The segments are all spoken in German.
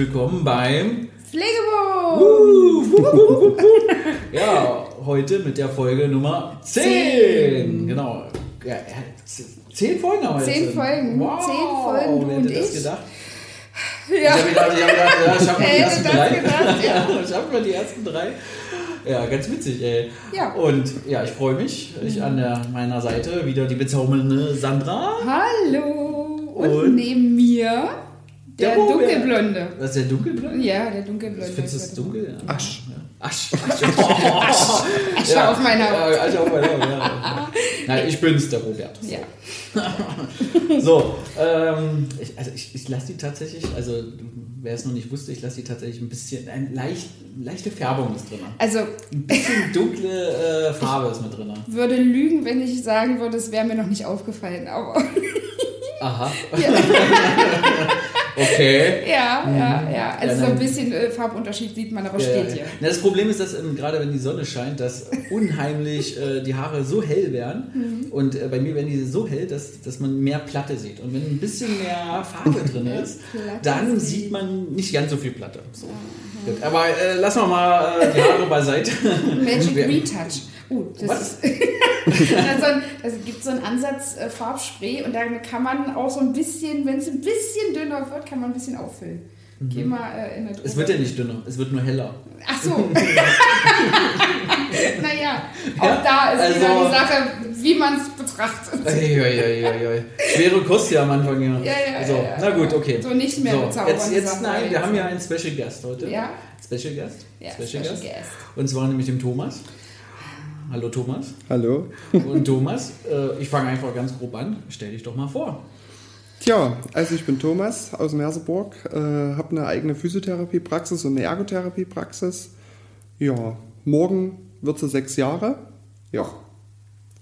Willkommen beim wup. Ja, heute mit der Folge Nummer 10. Zehn. Genau. Ja, z- zehn Folgen haben wir Zehn jetzt. Folgen. Wow. Zehn Folgen, du Wer und ich. gedacht? Ja, Ich habe gedacht, ich habe gedacht, ja, schaffen wir die ersten drei. gedacht, ja. schaffen wir die ersten drei. Ja, ganz witzig, ey. Ja. Und ja, ich freue mich. Ich an der, meiner Seite wieder die bezaubernden Sandra. hallo! Und, Und? neben mir der, Der dunkelblonde. Was ist der dunkelblond? Ja, der dunkelblonde. Findest du es dunkel? Ja. Asch. Ja. Asch. Asch. Asche auf meiner Haut. Ja, Asche auf meiner Haut, ja. Nein, ich bin's, der Robert. Ja. So, ähm, ich, also ich, ich lasse die tatsächlich, also wer es noch nicht wusste, ich lasse die tatsächlich ein bisschen, eine leicht, leichte Färbung ist drin. Also, Ein bisschen dunkle äh, Farbe ist mit drin. würde lügen, wenn ich sagen würde, es wäre mir noch nicht aufgefallen. Aber Aha. okay. ja, ja, ja. Also Ja, so ein bisschen äh, Farbunterschied sieht man, aber Ja, steht hier. Na, das Problem ist, dass ähm, gerade wenn die Sonne scheint, dass unheimlich äh, die Haare so hell werden. Mhm. Und äh, bei mir werden die so hell, dass, dass man mehr Platte sieht. Und wenn ein bisschen mehr Farbe drin ist, dann sieht. man nicht ganz so viel Platte. So. Gut, aber äh, lassen wir mal äh, die Haare beiseite. Magic Retouch. Uh, das also, es gibt so einen Ansatz äh, Farbspray und damit kann man auch so ein bisschen, wenn es ein bisschen dünner wird, kann man ein bisschen auffüllen. Geh mal äh, in der Es wird ja nicht dünner, es wird nur heller. Ach so. naja, auch Ja, da ist wieder also- die Sache, wie man es betrachtet. Eieieiei. Schwere Kost ja am Anfang, ja. Ja, ja, so, ja, na gut, okay. So nicht mehr so, jetzt, jetzt Sachen, nein, wir haben ja einen Special Guest heute. Ja. Special Guest. Ja, Special, Special Guest. Guest. Und zwar nämlich dem Thomas. Hallo Thomas. Hallo. Und Thomas, äh, ich fange einfach ganz grob an. Stell dich doch mal vor. Tja, also ich bin Thomas aus Merseburg, äh, habe eine eigene Physiotherapiepraxis und eine Ergotherapiepraxis. Ja, morgen wird sie sechs Jahre. Ja,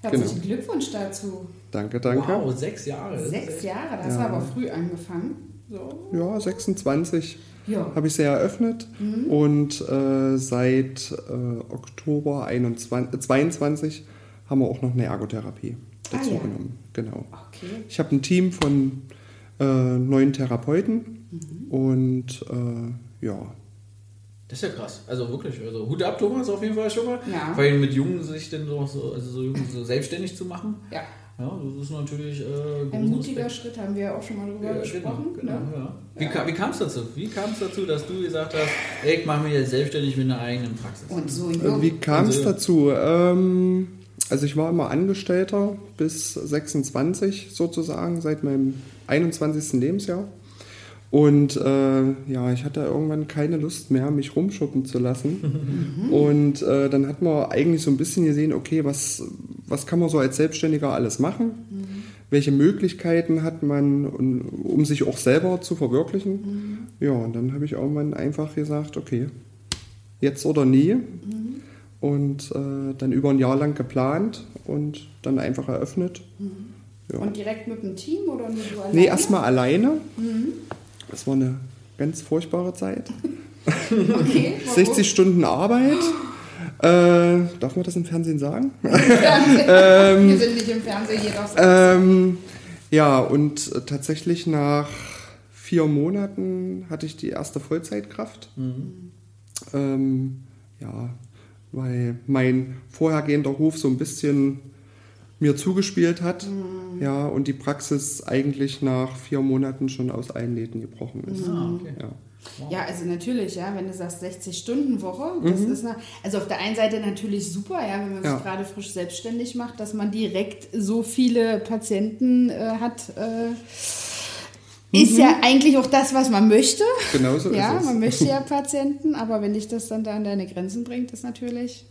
Herzlichen Glückwunsch dazu. danke, danke. Wow, sechs Jahre. Sechs Jahre, das war aber früh angefangen. So. Ja, 26 Ja. habe ich sie eröffnet und äh, seit äh, Oktober 21, äh, 22 haben wir auch noch eine Ergotherapie dazu Ah, ja. genommen. Genau. Okay. Ich habe ein Team von äh, neun Therapeuten und äh, ja, Das ist ja krass. Also wirklich. Also Hut ab, Thomas, auf jeden Fall schon mal. Ja. Weil mit Jungen sich denn so, so, also so, so selbstständig zu machen. Ja. Ja, das ist natürlich äh, Ein mutiger Respekt. Schritt haben wir auch schon mal drüber Ja, genau, gesprochen. genau, ne? ja. Wie, ka- wie kam es dazu? Wie kam es dazu, dass du gesagt hast, ey, ich mache mich jetzt selbstständig mit einer eigenen Praxis? Und so Äh, jung. Wie kam es Also- dazu? Ähm, also ich war immer Angestellter bis 26 sozusagen, seit meinem 21. Lebensjahr. Und äh, ja, ich hatte irgendwann keine Lust mehr, mich rumschuppen zu lassen. Und äh, dann hat man eigentlich so ein bisschen gesehen, okay, was, was kann man so als Selbstständiger alles machen? Welche Möglichkeiten hat man, um, um sich auch selber zu verwirklichen? Ja, und dann habe ich irgendwann einfach gesagt, okay, jetzt oder nie. Und äh, dann über ein Jahr lang geplant und dann einfach eröffnet. Ja. Und direkt mit dem Team oder nur du alleine? Nee, erstmal alleine. Das war eine ganz furchtbare Zeit. Okay, warum? 60 Stunden Arbeit. Äh, darf man das im Fernsehen sagen? Wir sind nicht im Fernsehen, du Ähm, ja, und tatsächlich nach vier Monaten hatte ich die erste Vollzeitkraft. Ähm, ja, weil mein vorhergehender Hof so ein bisschen mir zugespielt hat. Ja, und die Praxis eigentlich nach vier Monaten schon aus allen Nähten gebrochen ist. Ah, okay. Ja. Ja, also natürlich, ja, wenn du sagst 60-Stunden-Woche, das ist na, also auf der einen Seite natürlich super, ja, wenn man Ja. sich gerade frisch selbstständig macht, dass man direkt so viele Patienten äh, hat. Äh, Ist ja eigentlich auch das, was man möchte. Genauso Ja, ist es. man möchte ja Patienten, aber wenn dich das dann da an deine Grenzen bringt, ist natürlich.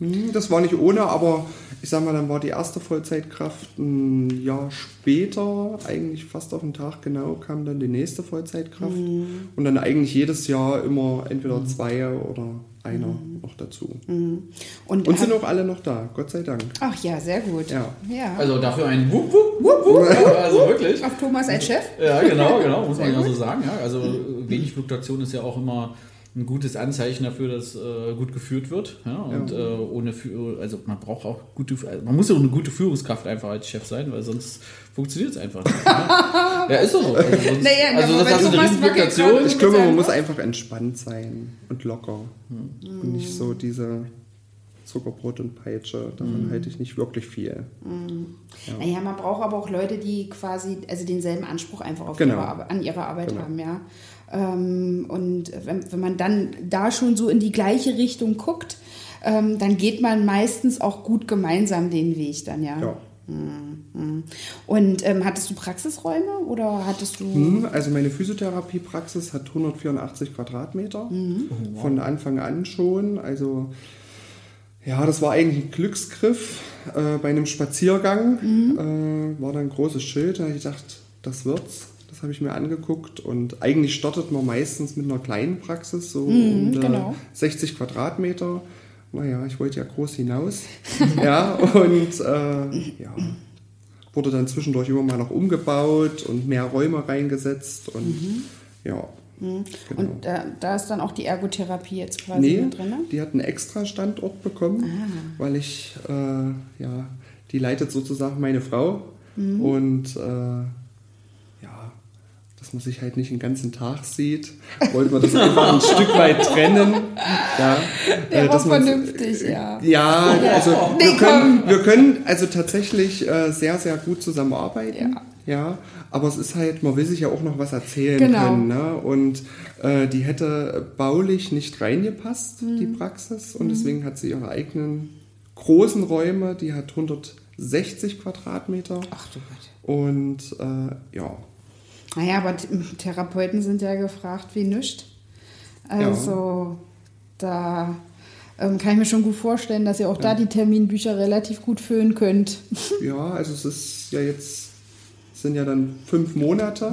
Hm, Das war nicht ohne, aber ich sag mal, dann war die erste Vollzeitkraft ein Jahr später, eigentlich fast auf den Tag genau, kam dann die nächste Vollzeitkraft. Mhm. Und dann eigentlich jedes Jahr immer entweder zwei oder einer noch dazu. Mhm. Und, Und sind hab- auch alle noch da, Gott sei Dank. Ach ja, sehr gut. Ja. ja. Also dafür ein Wupp, Wupp, Wupp, Wupp. Ja, also wirklich. Auf Thomas als Chef. Ja, genau, genau, muss man ja so sagen. Ja. Also wenig Fluktuation ist ja auch immer ein gutes Anzeichen dafür, dass äh, gut geführt wird. Ja, und Ja. Äh, ohne Führ also man braucht auch gute, also man muss ja auch eine gute Führungskraft einfach als Chef sein, weil sonst funktioniert es einfach nicht. Ja, ja ist doch so. Also, sonst, Naja, also wenn hast du eine Thomas riesen wackelt Fluktuation. gerade- Ich glaube, man muss einfach entspannt sein und locker. Und nicht so diese Zuckerbrot und Peitsche. Davon halte ich nicht wirklich viel. Naja, man braucht aber auch Leute, die quasi also denselben Anspruch einfach auf Genau. ihre Arbeit, an ihre Arbeit Genau. haben, ja. Ähm, und wenn, wenn man dann da schon so in die gleiche Richtung guckt, ähm, dann geht man meistens auch gut gemeinsam den Weg dann, ja. Ja. Mhm. Und ähm, hattest du Praxisräume oder hattest du. Hm, Also meine Physiotherapiepraxis hat 184 Quadratmeter. Von Anfang an schon. Also ja, das war eigentlich ein Glücksgriff. Äh, bei einem Spaziergang äh, war da ein großes Schild. Da habe ich gedacht, das wird's. Das habe ich mir angeguckt. Und eigentlich startet man meistens mit einer kleinen Praxis, so um die genau. 60 Quadratmeter. Naja, ich wollte ja groß hinaus. ja, und äh, ja, wurde dann zwischendurch immer mal noch umgebaut und mehr Räume reingesetzt und ja. Genau. Und da, da ist dann auch die Ergotherapie jetzt quasi nee, drin. ne? die hat einen extra Standort bekommen, Ah. weil ich, äh, ja, die leitet sozusagen meine Frau Mhm. und äh, dass man sich halt nicht den ganzen Tag sieht, wollten wir das einfach ein Stück weit trennen. Ja, Der äh, war dass man- vernünftig, ja. Ja, also Nee, wir können, wir können also tatsächlich äh, sehr, sehr gut zusammenarbeiten. Ja. Ja. aber es ist halt, man will sich ja auch noch was erzählen Genau. können. Ne? Und äh, die hätte baulich nicht reingepasst, die Mhm. Praxis. Und deswegen hat sie ihre eigenen großen Räume, die hat 160 Quadratmeter. Ach du Gott. Und äh, ja, Naja, aber Th- Therapeuten sind ja gefragt wie nichts. Also da ähm, kann ich mir schon gut vorstellen, dass ihr auch da die Terminbücher relativ gut füllen könnt. Ja, also es ist ja jetzt, es sind ja dann fünf Monate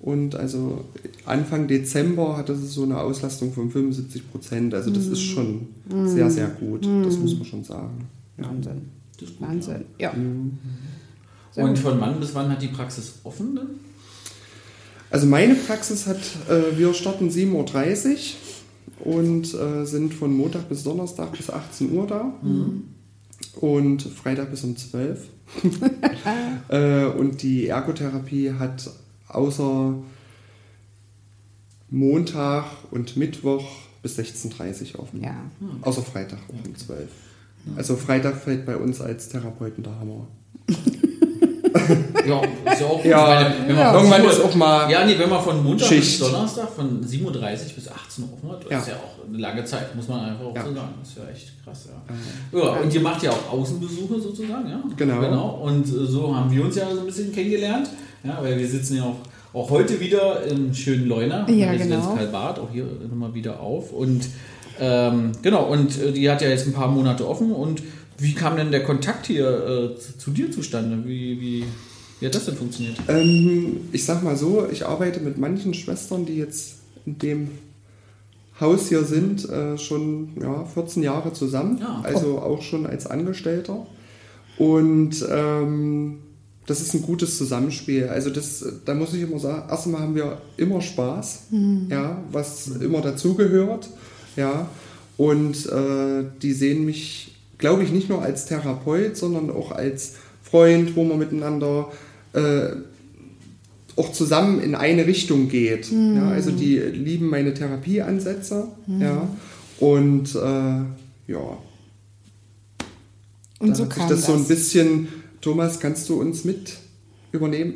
und also Anfang Dezember hatte es so eine Auslastung von 75 Prozent. Also das ist schon sehr, sehr gut, das muss man schon sagen. Ja. Wahnsinn. Das ist gut, Wahnsinn. Ja. Ja. Und von wann bis wann hat die Praxis offen dann? Also meine Praxis hat, äh, wir starten 7.30 Uhr und äh, sind von Montag bis Donnerstag bis 18 Uhr da. Und Freitag bis um 12. äh, und die Ergotherapie hat außer Montag und Mittwoch bis 16.30 Uhr offen. Ja. Außer Freitag auch um 12 Also Freitag fällt bei uns als Therapeuten der Hammer. Ja, ist ja auch. Ja, meine, wenn man ja. von Irgendwann ist auch mal Ja, nee, wenn man von Montag Schicht. bis Donnerstag von 37 bis 18 Uhr offen hat, das Ja. ist ja auch eine lange Zeit, muss man einfach auch Ja. so sagen. Das ist ja echt krass, ja. Ja, und ihr macht ja auch Außenbesuche sozusagen, ja? Genau. genau. Und äh, so haben wir uns ja so ein bisschen kennengelernt, ja, weil wir sitzen ja auch, auch heute wieder im schönen Leuner, in Ja, der Residenz genau. Karl-Barth, auch hier nochmal wieder auf. Und ähm, genau, und äh, die hat ja jetzt ein paar Monate offen. Und wie kam denn der Kontakt hier äh, zu, dir zustande? Wie, wie, wie hat das denn funktioniert? Ähm, ich sag mal so, ich arbeite mit manchen Schwestern, die jetzt in dem Haus hier sind, äh, schon ja, 14 Jahre zusammen. Ja. Also auch schon als Angestellter. Und ähm, das ist ein gutes Zusammenspiel. Also das, da muss ich immer sagen, erstmal haben wir immer Spaß, ja, was immer dazugehört. Ja. Und äh, die sehen mich, glaube ich, nicht nur als Therapeut, sondern auch als Freund, wo man miteinander äh, auch zusammen in eine Richtung geht. Ja, also die lieben meine Therapieansätze. Ja, und äh, ja, Und da so kam das, das. so ein bisschen, Thomas, kannst du uns mit übernehmen?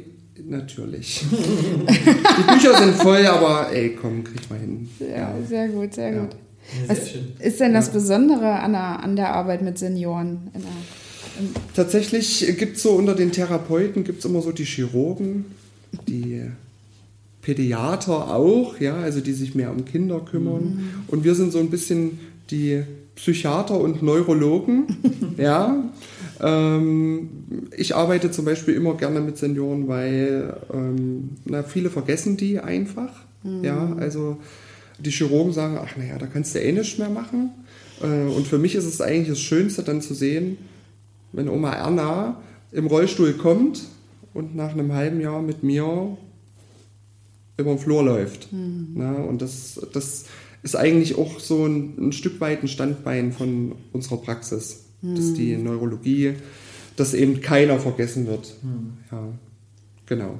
Natürlich. die Bücher sind voll, aber ey, komm, krieg mal hin. ja, sehr gut, sehr Ja. gut. Ja, Was sehr schön. ist denn das Besondere an der, an der Arbeit mit Senioren? In der, im, Tatsächlich gibt es so unter den Therapeuten gibt es immer so die Chirurgen, die Pädiater auch, ja, also die sich mehr um Kinder kümmern. Mhm. Und wir sind so ein bisschen die Psychiater und Neurologen, ja. Ähm, ich arbeite zum Beispiel immer gerne mit Senioren, weil ähm, na, viele vergessen die einfach, ja, also die Chirurgen sagen, ach naja, da kannst du eh nichts mehr machen. Äh, und für mich ist es eigentlich das Schönste dann zu sehen, wenn Oma Erna im Rollstuhl kommt und nach einem halben Jahr mit mir über den Flur läuft. Na, und das, das ist eigentlich auch so ein, ein Stück weit ein Standbein von unserer Praxis, dass die Neurologie, dass eben keiner vergessen wird. Ja, genau.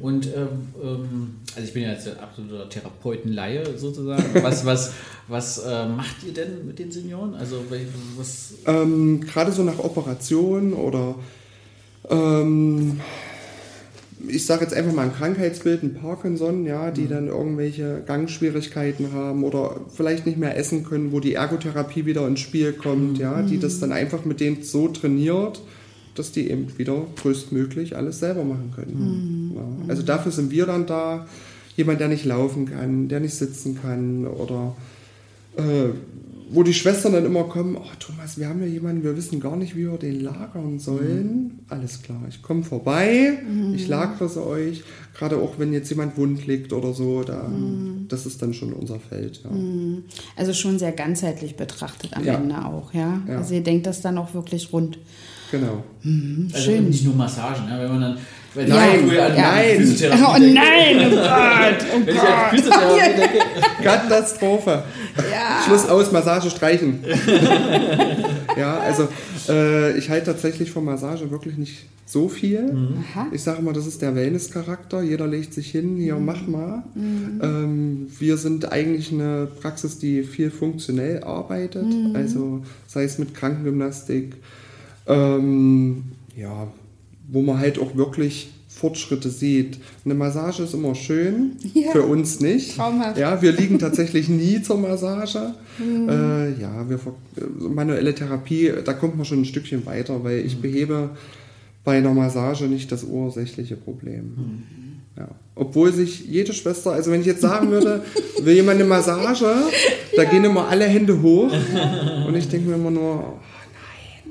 Und ähm, ähm, also ich bin ja jetzt ein absoluter Therapeutenlaie sozusagen. Was, was, was äh, macht ihr denn mit den Senioren? Also was Ähm, Gerade so nach Operation oder ähm, ich sage jetzt einfach mal ein Krankheitsbild, ein Parkinson, ja, die dann irgendwelche Gangschwierigkeiten haben oder vielleicht nicht mehr essen können, wo die Ergotherapie wieder ins Spiel kommt, ja, die das dann einfach mit denen so trainiert, dass die eben wieder größtmöglich alles selber machen können. Ja. Also dafür sind wir dann da. Jemand, der nicht laufen kann, der nicht sitzen kann oder äh, wo die Schwestern dann immer kommen, oh Thomas, wir haben ja jemanden, wir wissen gar nicht, wie wir den lagern sollen. Alles klar, ich komme vorbei, ich lagere sie euch. Gerade auch wenn jetzt jemand wund liegt oder so, da, das ist dann schon unser Feld. Ja. Also schon sehr ganzheitlich betrachtet am Ja. Ende auch, ja? Ja. Also ihr denkt das dann auch wirklich rund. Genau. also Schön. nicht nur Massagen, ne? wenn man dann wenn Nein, ich früher an ja. die Physiotherapie Oh nein, oh Gott, oh wenn ich an Physiotherapie denke, Katastrophe. Ja. Schluss aus, Massage streichen. ja, also äh, ich halte tatsächlich von Massage wirklich nicht so viel. Aha. Ich sage immer, das ist der Wellness-Charakter. Jeder legt sich hin, hier mach mal. Ähm, wir sind eigentlich eine Praxis, die viel funktionell arbeitet. Also sei es mit Krankengymnastik, ähm, ja, wo man halt auch wirklich Fortschritte sieht. Eine Massage ist immer schön, Ja. für uns nicht. Traumhaft. Ja, wir liegen tatsächlich nie zur Massage. Äh, ja, wir äh, manuelle Therapie, da kommt man schon ein Stückchen weiter, weil ich behebe bei einer Massage nicht das ursächliche Problem. Ja. Obwohl sich jede Schwester, also wenn ich jetzt sagen würde, will jemand eine Massage, da gehen immer alle Hände hoch und ich denke mir immer nur,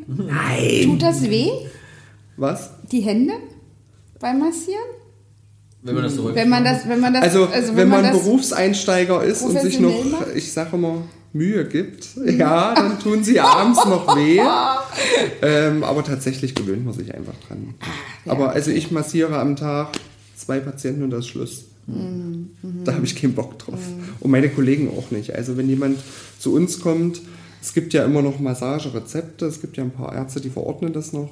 nein. Tut das weh, Was? die Hände beim Massieren? wenn man das so Wenn man das, wenn man das, Also, wenn, man, das, Berufseinsteiger ist und sich noch, macht? ich sage immer, Mühe gibt, ja, dann tun sie abends noch weh. Ähm, aber tatsächlich gewöhnt man sich einfach dran. Aber also ich massiere am Tag zwei Patienten und das ist Schluss. Mhm, Da habe ich keinen Bock drauf. Und meine Kollegen auch nicht. Also wenn jemand zu uns kommt, es gibt ja immer noch Massagerezepte, es gibt ja ein paar Ärzte, die verordnen das noch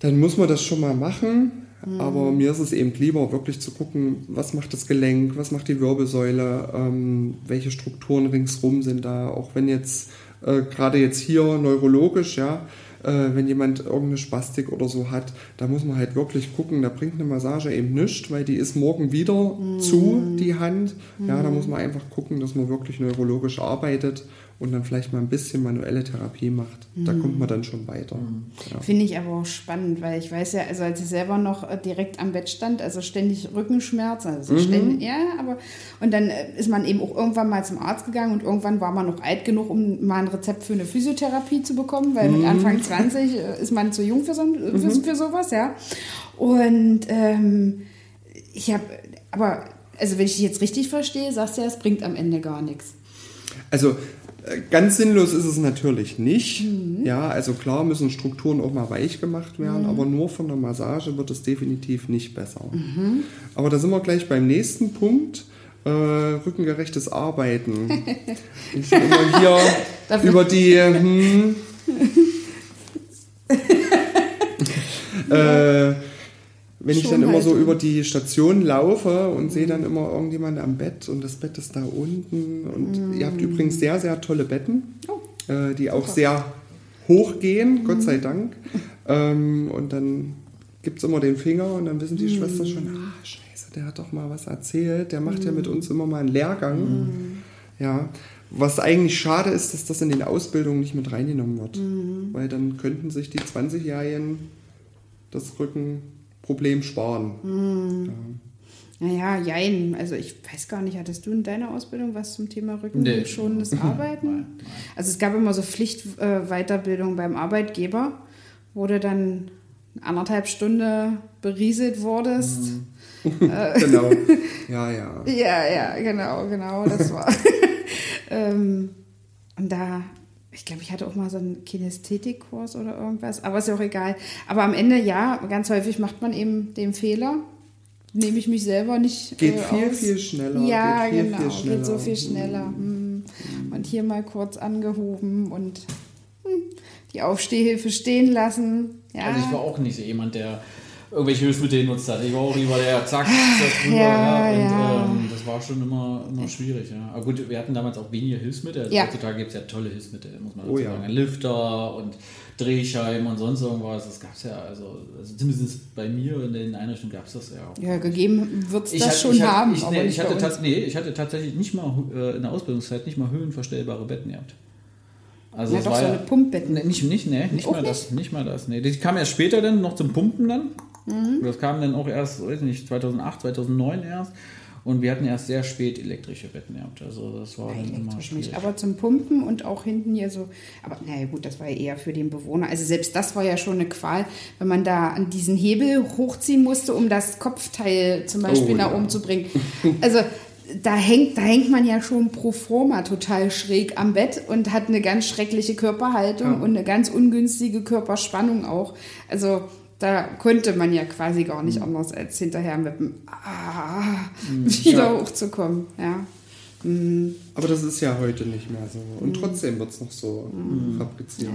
dann muss man das schon mal machen. Aber mir ist es eben lieber, wirklich zu gucken, was macht das Gelenk, was macht die Wirbelsäule, ähm, welche Strukturen ringsrum sind da. Auch wenn jetzt, äh, gerade jetzt hier neurologisch, ja, äh, wenn jemand irgendeine Spastik oder so hat, da muss man halt wirklich gucken, da bringt eine Massage eben nichts, weil die ist morgen wieder zu, die Hand. Ja, da muss man einfach gucken, dass man wirklich neurologisch arbeitet und dann vielleicht mal ein bisschen manuelle Therapie macht. Da kommt man dann schon weiter. Ja. Finde ich aber auch spannend, weil ich weiß ja, also als ich selber noch äh, direkt am Bett stand, also ständig Rückenschmerzen, also Mhm. ständig, ja, aber und dann äh, ist man eben auch irgendwann mal zum Arzt gegangen und irgendwann war man noch alt genug, um mal ein Rezept für eine Physiotherapie zu bekommen, weil Mhm. mit Anfang 20 äh, ist man zu jung für, so, für, für sowas, ja. Und ähm, ich habe, aber, also wenn ich dich jetzt richtig verstehe, sagst du ja, es bringt am Ende gar nichts. Also ganz sinnlos ist es natürlich nicht. Ja, also klar müssen Strukturen auch mal weich gemacht werden, aber nur von der Massage wird es definitiv nicht besser. Aber da sind wir gleich beim nächsten Punkt. Äh, rückengerechtes Arbeiten. Ich immer hier über die hm, äh, wenn ich dann immer so Schonhaltung. über die Station laufe und sehe dann immer irgendjemand am Bett und das Bett ist da unten. Und ihr habt übrigens sehr, sehr tolle Betten, äh, die auch sehr hoch gehen, Gott sei Dank. Ähm, und dann gibt es immer den Finger und dann wissen die Schwestern schon, ah, scheiße, der hat doch mal was erzählt, der macht ja mit uns immer mal einen Lehrgang. Ja, was eigentlich schade ist, dass das in den Ausbildungen nicht mit reingenommen wird. Weil dann könnten sich die 20-Jährigen das Rückenproblem sparen. Naja, jein. Also ich weiß gar nicht, hattest du in deiner Ausbildung was zum Thema rückenschonendes nee. Arbeiten? Nein, nein. Also es gab immer so Pflichtweiterbildung äh, beim Arbeitgeber, wo du dann anderthalb Stunden berieselt wurdest. Mhm. Äh, genau. Ja, ja. Ja, ja, genau, genau. Das war. ähm, und da, ich glaube, ich hatte auch mal so einen Kinästhetikkurs oder irgendwas, aber ist ja auch egal. Aber am Ende, ja, ganz häufig macht man eben den Fehler. Nehme ich mich selber nicht. Geht äh, viel, aus. viel schneller. Ja, geht viel, genau. Viel schneller. Geht so viel schneller. Mhm. Und hier mal kurz angehoben und hm, die Aufstehhilfe stehen lassen. Ja. Also ich war auch nicht so jemand, der irgendwelche Hilfsmittel genutzt hat. Ich war auch lieber der zack, zack drüber, ja, ja, und ja. Ähm, das war schon immer, immer schwierig. Ja. Aber gut, wir hatten damals auch weniger Hilfsmittel. Also Heutzutage gibt es ja tolle Hilfsmittel, muss man dazu oh, sagen. Ein Lifter und Drehscheiben und sonst irgendwas. Das gab es ja, also, also, zumindest bei mir in den Einrichtungen gab es das ja auch. Ja, gegeben wird es das hatte, schon ich haben. Ich, nee, ich, hatte nee, ich hatte tatsächlich nicht mal äh, in der Ausbildungszeit nicht mal höhenverstellbare Betten gehabt. Also ja, doch war so eine Pumpbetten. Nee, nicht, nicht, nee, nicht mal nicht? das. Nicht mal das. Nee. Die kam erst später dann noch zum Pumpen dann. Mhm. Das kam dann auch erst, weiß nicht, 2008, 2009 erst. Und wir hatten erst sehr spät elektrische Betten gehabt. Also das war Nein, immer nicht. Aber zum Pumpen und auch hinten hier so. Aber naja gut, das war ja eher für den Bewohner. Also selbst das war ja schon eine Qual, wenn man da an diesen Hebel hochziehen musste, um das Kopfteil zum Beispiel oh, nach ja. oben zu bringen. Also da hängt, da hängt man ja schon pro forma total schräg am Bett und hat eine ganz schreckliche Körperhaltung ja. und eine ganz ungünstige Körperspannung auch. Also da konnte man ja quasi gar nicht mhm. anders als hinterher mit dem ah, mhm. wieder ja. hochzukommen. Ja. Mhm. Aber das ist ja heute nicht mehr so. Und mhm. trotzdem wird es noch so mhm. fabriziert.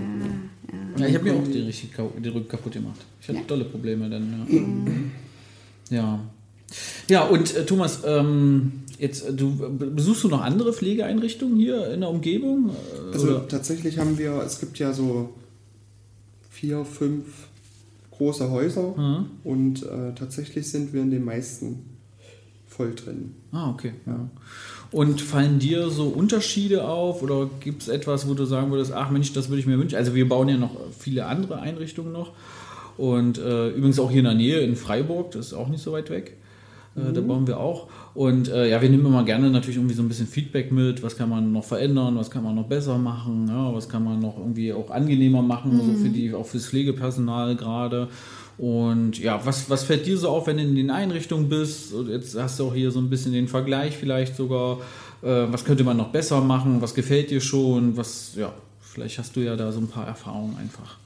Ja, ja. ich habe mir auch die, die Rücken kaputt gemacht. Ich hatte tolle Probleme dann. Ja. ja. Ja, und äh, Thomas, ähm, jetzt äh, du besuchst du noch andere Pflegeeinrichtungen hier in der Umgebung? Äh, also oder? tatsächlich haben wir, es gibt ja so vier, fünf große Häuser mhm. und äh, tatsächlich sind wir in den meisten voll drin. Ah, okay. Ja. Und fallen dir so Unterschiede auf oder gibt es etwas, wo du sagen würdest, ach Mensch, das würde ich mir wünschen? Also wir bauen ja noch viele andere Einrichtungen noch und äh, übrigens auch hier in der Nähe in Freiburg, das ist auch nicht so weit weg. Äh, mhm. Da bauen wir auch. Und äh, ja, wir nehmen immer gerne natürlich irgendwie so ein bisschen Feedback mit. Was kann man noch verändern? Was kann man noch besser machen? Ja, was kann man noch irgendwie auch angenehmer machen? Mhm. So für die, auch fürs Pflegepersonal gerade. Und ja, was, was fällt dir so auf, wenn du in den Einrichtungen bist? Jetzt hast du auch hier so ein bisschen den Vergleich vielleicht sogar. Äh, was könnte man noch besser machen? Was gefällt dir schon? Was, ja, vielleicht hast du ja da so ein paar Erfahrungen einfach.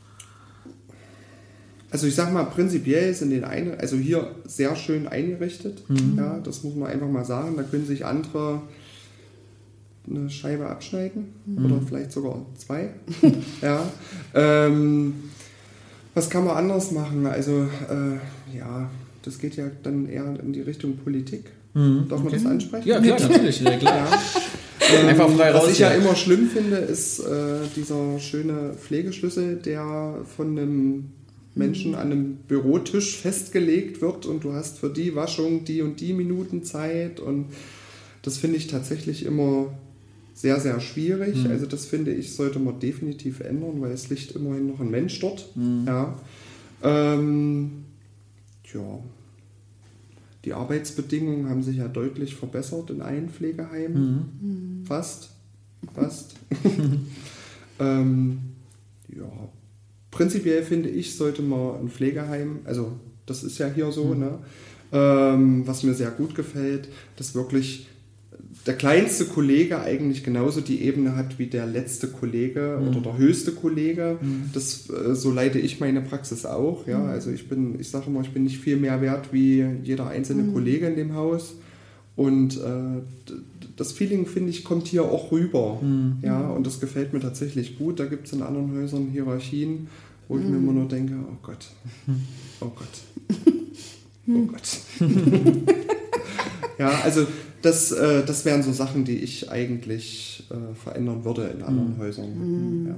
Also ich sag mal, prinzipiell sind den eine, also hier sehr schön eingerichtet. Mhm. Ja, das muss man einfach mal sagen. Da können sich andere eine Scheibe abschneiden mhm. oder vielleicht sogar zwei. ja. Ähm, was kann man anders machen? Also äh, ja, das geht ja dann eher in die Richtung Politik. Mhm. Darf man okay. das ansprechen? Ja, klar, natürlich. Ja, klar. Ja. Ähm, Einfach frei raus. Was ich ja immer schlimm finde, ist äh, dieser schöne Pflegeschlüssel, der von einem Menschen an einem Bürotisch festgelegt wird und du hast für die Waschung die und die Minuten Zeit und das finde ich tatsächlich immer sehr, sehr schwierig. Mhm. Also das finde ich, sollte man definitiv ändern, weil es liegt immerhin noch ein Mensch dort. Mhm. Ja. Ähm, ja. Die Arbeitsbedingungen haben sich ja deutlich verbessert in allen Pflegeheimen. Mhm. Fast. Fast. ähm, ja, prinzipiell finde ich, sollte man ein Pflegeheim, also das ist ja hier so, mhm. ne? Ähm, was mir sehr gut gefällt, dass wirklich der kleinste Kollege eigentlich genauso die Ebene hat wie der letzte Kollege mhm. oder der höchste Kollege. Mhm. Das, äh, so leite ich meine Praxis auch. Ja? Mhm. Also ich bin, ich sage immer, ich bin nicht viel mehr wert wie jeder einzelne mhm. Kollege in dem Haus. Und äh, das Feeling, finde ich, kommt hier auch rüber. Mhm. Ja, und das gefällt mir tatsächlich gut. Da gibt es in anderen Häusern Hierarchien, wo ich mir immer nur denke, oh Gott, oh Gott, oh Gott. ja, also das, äh, das wären so Sachen, die ich eigentlich äh, verändern würde in anderen mhm. Häusern. Mhm. Ja.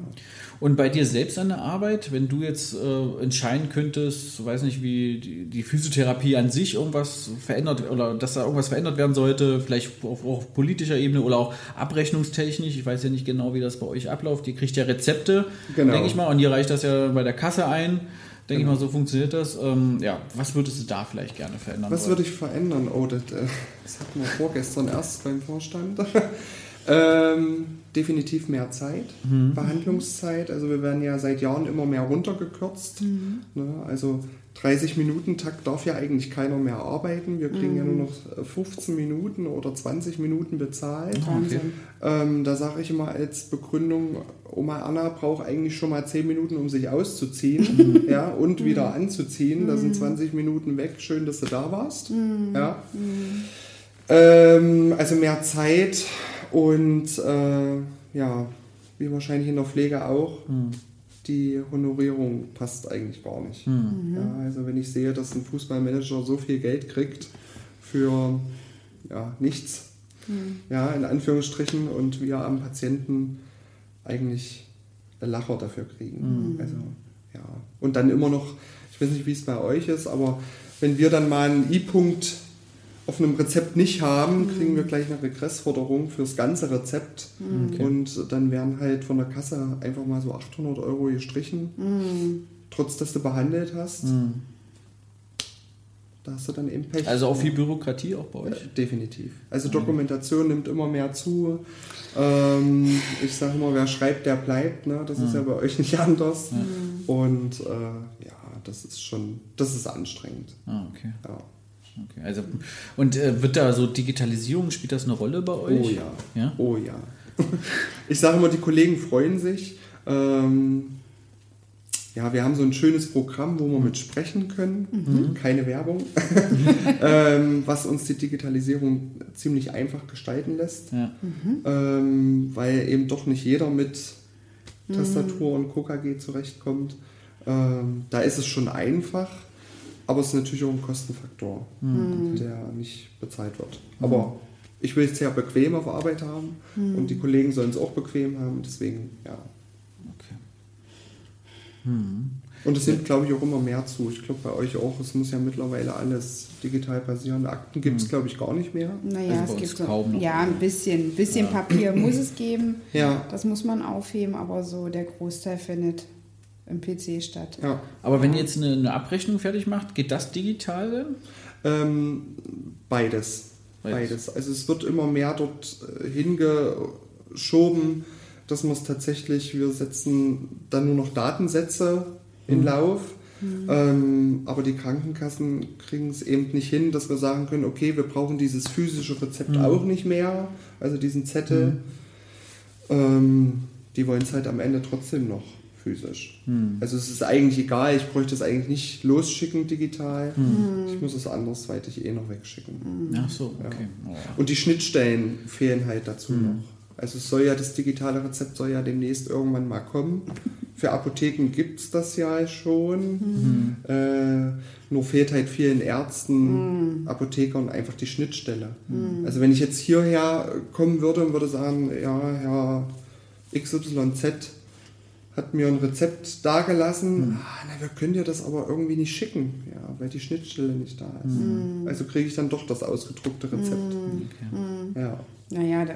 Und bei dir selbst an der Arbeit, wenn du jetzt äh, entscheiden könntest, weiß nicht, wie die, die, Physiotherapie an sich irgendwas verändert oder dass da irgendwas verändert werden sollte, vielleicht auf, auf, politischer Ebene oder auch abrechnungstechnisch, ich weiß ja nicht genau, wie das bei euch abläuft, ihr kriegt ja Rezepte, genau. denke ich mal, und ihr reicht das ja bei der Kasse ein denke ich mal, so funktioniert das. Ähm, ja, was würdest du da vielleicht gerne verändern? Was würde ich verändern? Oh, das, äh, das hatten wir vorgestern erst beim Vorstand. ähm, definitiv mehr Zeit, Behandlungszeit. Also wir werden ja seit Jahren immer mehr runtergekürzt. Ne? Also 30 Minuten Takt darf ja eigentlich keiner mehr arbeiten. Wir kriegen ja nur noch äh, 15 Minuten oder 20 Minuten bezahlt. Wahnsinn. Ähm, da sage ich immer als Begründung, Oma Anna braucht eigentlich schon mal 10 Minuten, um sich auszuziehen ja, und wieder anzuziehen. Da sind 20 Minuten weg. Schön, dass du da warst. Ja. Ähm, also mehr Zeit und äh, ja, wie wahrscheinlich in der Pflege auch, die Honorierung passt eigentlich gar nicht. Ja, also wenn ich sehe, dass ein Fußballmanager so viel Geld kriegt für ja, nichts, ja, in Anführungsstrichen, und wir am Patienten eigentlich einen Lacher dafür kriegen. Also, ja. Und dann immer noch, ich weiß nicht, wie es bei euch ist, aber wenn wir dann mal einen I-Punkt auf einem Rezept nicht haben, kriegen wir gleich eine Regressforderung fürs ganze Rezept. Und dann werden halt von der Kasse einfach mal so 800 Euro gestrichen, trotz dass du behandelt hast. Da hast du dann eben Pech. Also auch viel Bürokratie auch bei euch? Äh, Definitiv. Also Dokumentation nimmt immer mehr zu. Ähm, ich sage immer, wer schreibt, der bleibt. Ne? Das ist ja bei euch nicht anders. Und äh, ja, das ist schon, das ist anstrengend. Ah, okay. Ja. Okay. Also, und äh, wird da so Digitalisierung, spielt das eine Rolle bei euch? Oh ja. Ja? Oh ja. Ich sage immer, die Kollegen freuen sich. Ähm, ja, wir haben so ein schönes Programm, wo wir mit sprechen können. Keine Werbung. ähm, was uns die Digitalisierung ziemlich einfach gestalten lässt. Ja. ähm, weil eben doch nicht jeder mit Tastatur und KKG zurechtkommt. Ähm, da ist es schon einfach, aber es ist natürlich auch ein Kostenfaktor, der nicht bezahlt wird. Aber ich will es sehr bequem auf Arbeit haben und die Kollegen sollen es auch bequem haben, deswegen, ja. Okay. Und es nimmt, glaube ich, auch immer mehr zu. Ich glaube, bei euch auch. Es muss ja mittlerweile alles digital passieren. Akten gibt es, glaube ich, gar nicht mehr. Naja, Also es gibt kaum noch. ja ein bisschen, ein bisschen Papier muss es geben. Ja. Das muss man aufheben, aber so der Großteil findet im PC statt. Ja. Aber wenn ihr jetzt eine, eine Abrechnung fertig macht, geht das digital? Ähm, beides. Beides. beides. Also es wird immer mehr dort äh, hingeschoben, dass man es tatsächlich, wir setzen dann nur noch Datensätze in Lauf. Ähm, aber die Krankenkassen kriegen es eben nicht hin, dass wir sagen können, okay, wir brauchen dieses physische Rezept auch nicht mehr, also diesen Zettel. Ähm, die wollen es halt am Ende trotzdem noch physisch. Also es ist eigentlich egal, ich bräuchte es eigentlich nicht losschicken digital. Ich muss es andersweitig eh noch wegschicken. Ach so, okay. Oh. Und die Schnittstellen fehlen halt dazu noch. Also es soll ja, das digitale Rezept soll ja demnächst irgendwann mal kommen. Für Apotheken gibt es das ja schon. Äh, nur fehlt halt vielen Ärzten, Apothekern einfach die Schnittstelle. Also wenn ich jetzt hierher kommen würde und würde sagen, ja, Herr XYZ hat mir ein Rezept dagelassen, ah, na, wir können dir das aber irgendwie nicht schicken, ja, weil die Schnittstelle nicht da ist. Also kriege ich dann doch das ausgedruckte Rezept. Ja. Naja, da,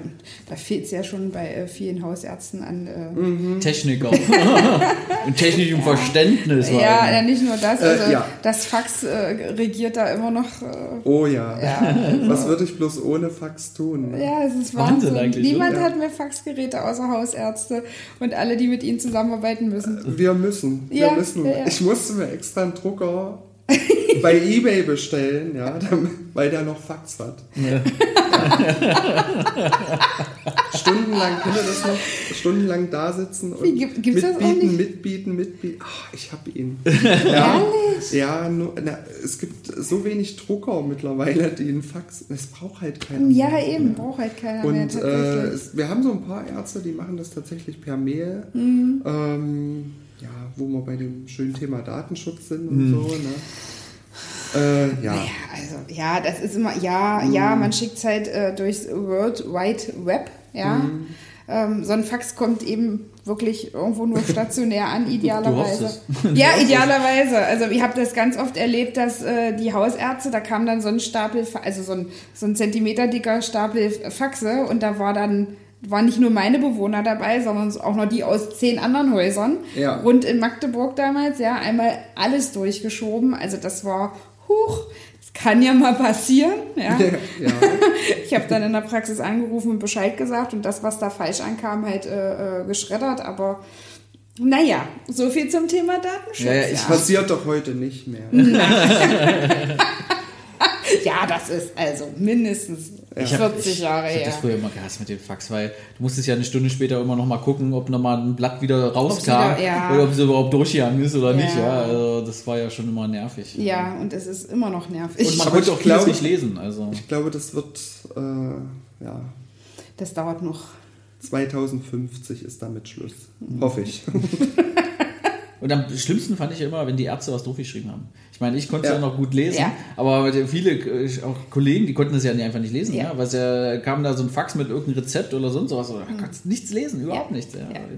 da fehlt es ja schon bei äh, vielen Hausärzten an. Äh, Mhm. Techniker. Und technischem Verständnis. vor ja, ja, nicht nur das. Äh, Also ja. das Fax äh, regiert da immer noch. Äh, Oh ja. ja, Was würde ich bloß ohne Fax tun? Ne? ja, es ist Wahnsinn Wahnsinn. eigentlich, Niemand oder? hat mehr Faxgeräte außer Hausärzte und alle, die mit ihnen zusammenarbeiten müssen. Wir müssen. Wir Ja, müssen. ja, ja. Ich musste mir extra einen Drucker bei Ebay bestellen, ja, damit, weil der noch Fax hat. Stundenlang, kennt ihr das noch? Stundenlang da sitzen und Wie, gibt- gibt's das auch mitbieten, nicht? mitbieten, mitbieten. Ach, ich habe ihn. Ja, ja nur, na, es gibt so wenig Drucker mittlerweile, die einen Fax. Es braucht halt keiner. Ja, mehr. eben, braucht halt keiner mehr Und äh, tatsächlich. es, wir haben so ein paar Ärzte, die machen das tatsächlich per Mail. Mhm. Ähm, ja, wo wir bei dem schönen Thema Datenschutz sind und so. Ne? Äh, ja. Ja, also ja, das ist immer, ja, Mhm. ja, man schickt es halt äh, durchs World Wide Web, ja. Mhm. Ähm, so ein Fax kommt eben wirklich irgendwo nur stationär an, idealerweise. Ja, idealerweise. Also ich habe das ganz oft erlebt, dass äh, die Hausärzte, da kam dann so ein Stapel, also so ein, so ein Zentimeter dicker Stapel Faxe und da war dann waren nicht nur meine Bewohner dabei, sondern auch noch die aus zehn anderen Häusern. Ja. Rund in Magdeburg damals, ja, einmal alles durchgeschoben. Also das war, huch, das kann ja mal passieren. Ja. ja. Ich habe dann in der Praxis angerufen und Bescheid gesagt und das, was da falsch ankam, halt äh, äh, geschreddert. Aber naja, so viel zum Thema Datenschutz. Ja, ja, ich ja. Passiert doch heute nicht mehr. ja, das ist also mindestens Ich hab- 40 ich, Jahre ich hab her. das früher immer gehasst mit dem Fax, weil du musstest ja eine Stunde später immer noch mal gucken, ob noch mal ein Blatt wieder rauskam wieder- ja. oder ob es überhaupt durchgegangen ist oder Ja. nicht. Ja, also das war ja schon immer nervig. Ja, und es ist immer noch nervig. Und man konnte ich auch vieles nicht lesen. Also Ich glaube, das wird, äh, ja, das dauert noch. 2050 ist damit Schluss. Mhm. Hoffe ich. Und am schlimmsten fand ich ja immer, wenn die Ärzte was durchgeschrieben haben. Ich meine, ich konnte es ja. Ja. noch gut lesen, Ja. aber viele äh, auch Kollegen, die konnten es ja einfach nicht lesen. Ja. Weil es ja kam da so ein Fax mit irgendeinem Rezept oder sonst was. Da kannst nichts lesen, überhaupt nichts.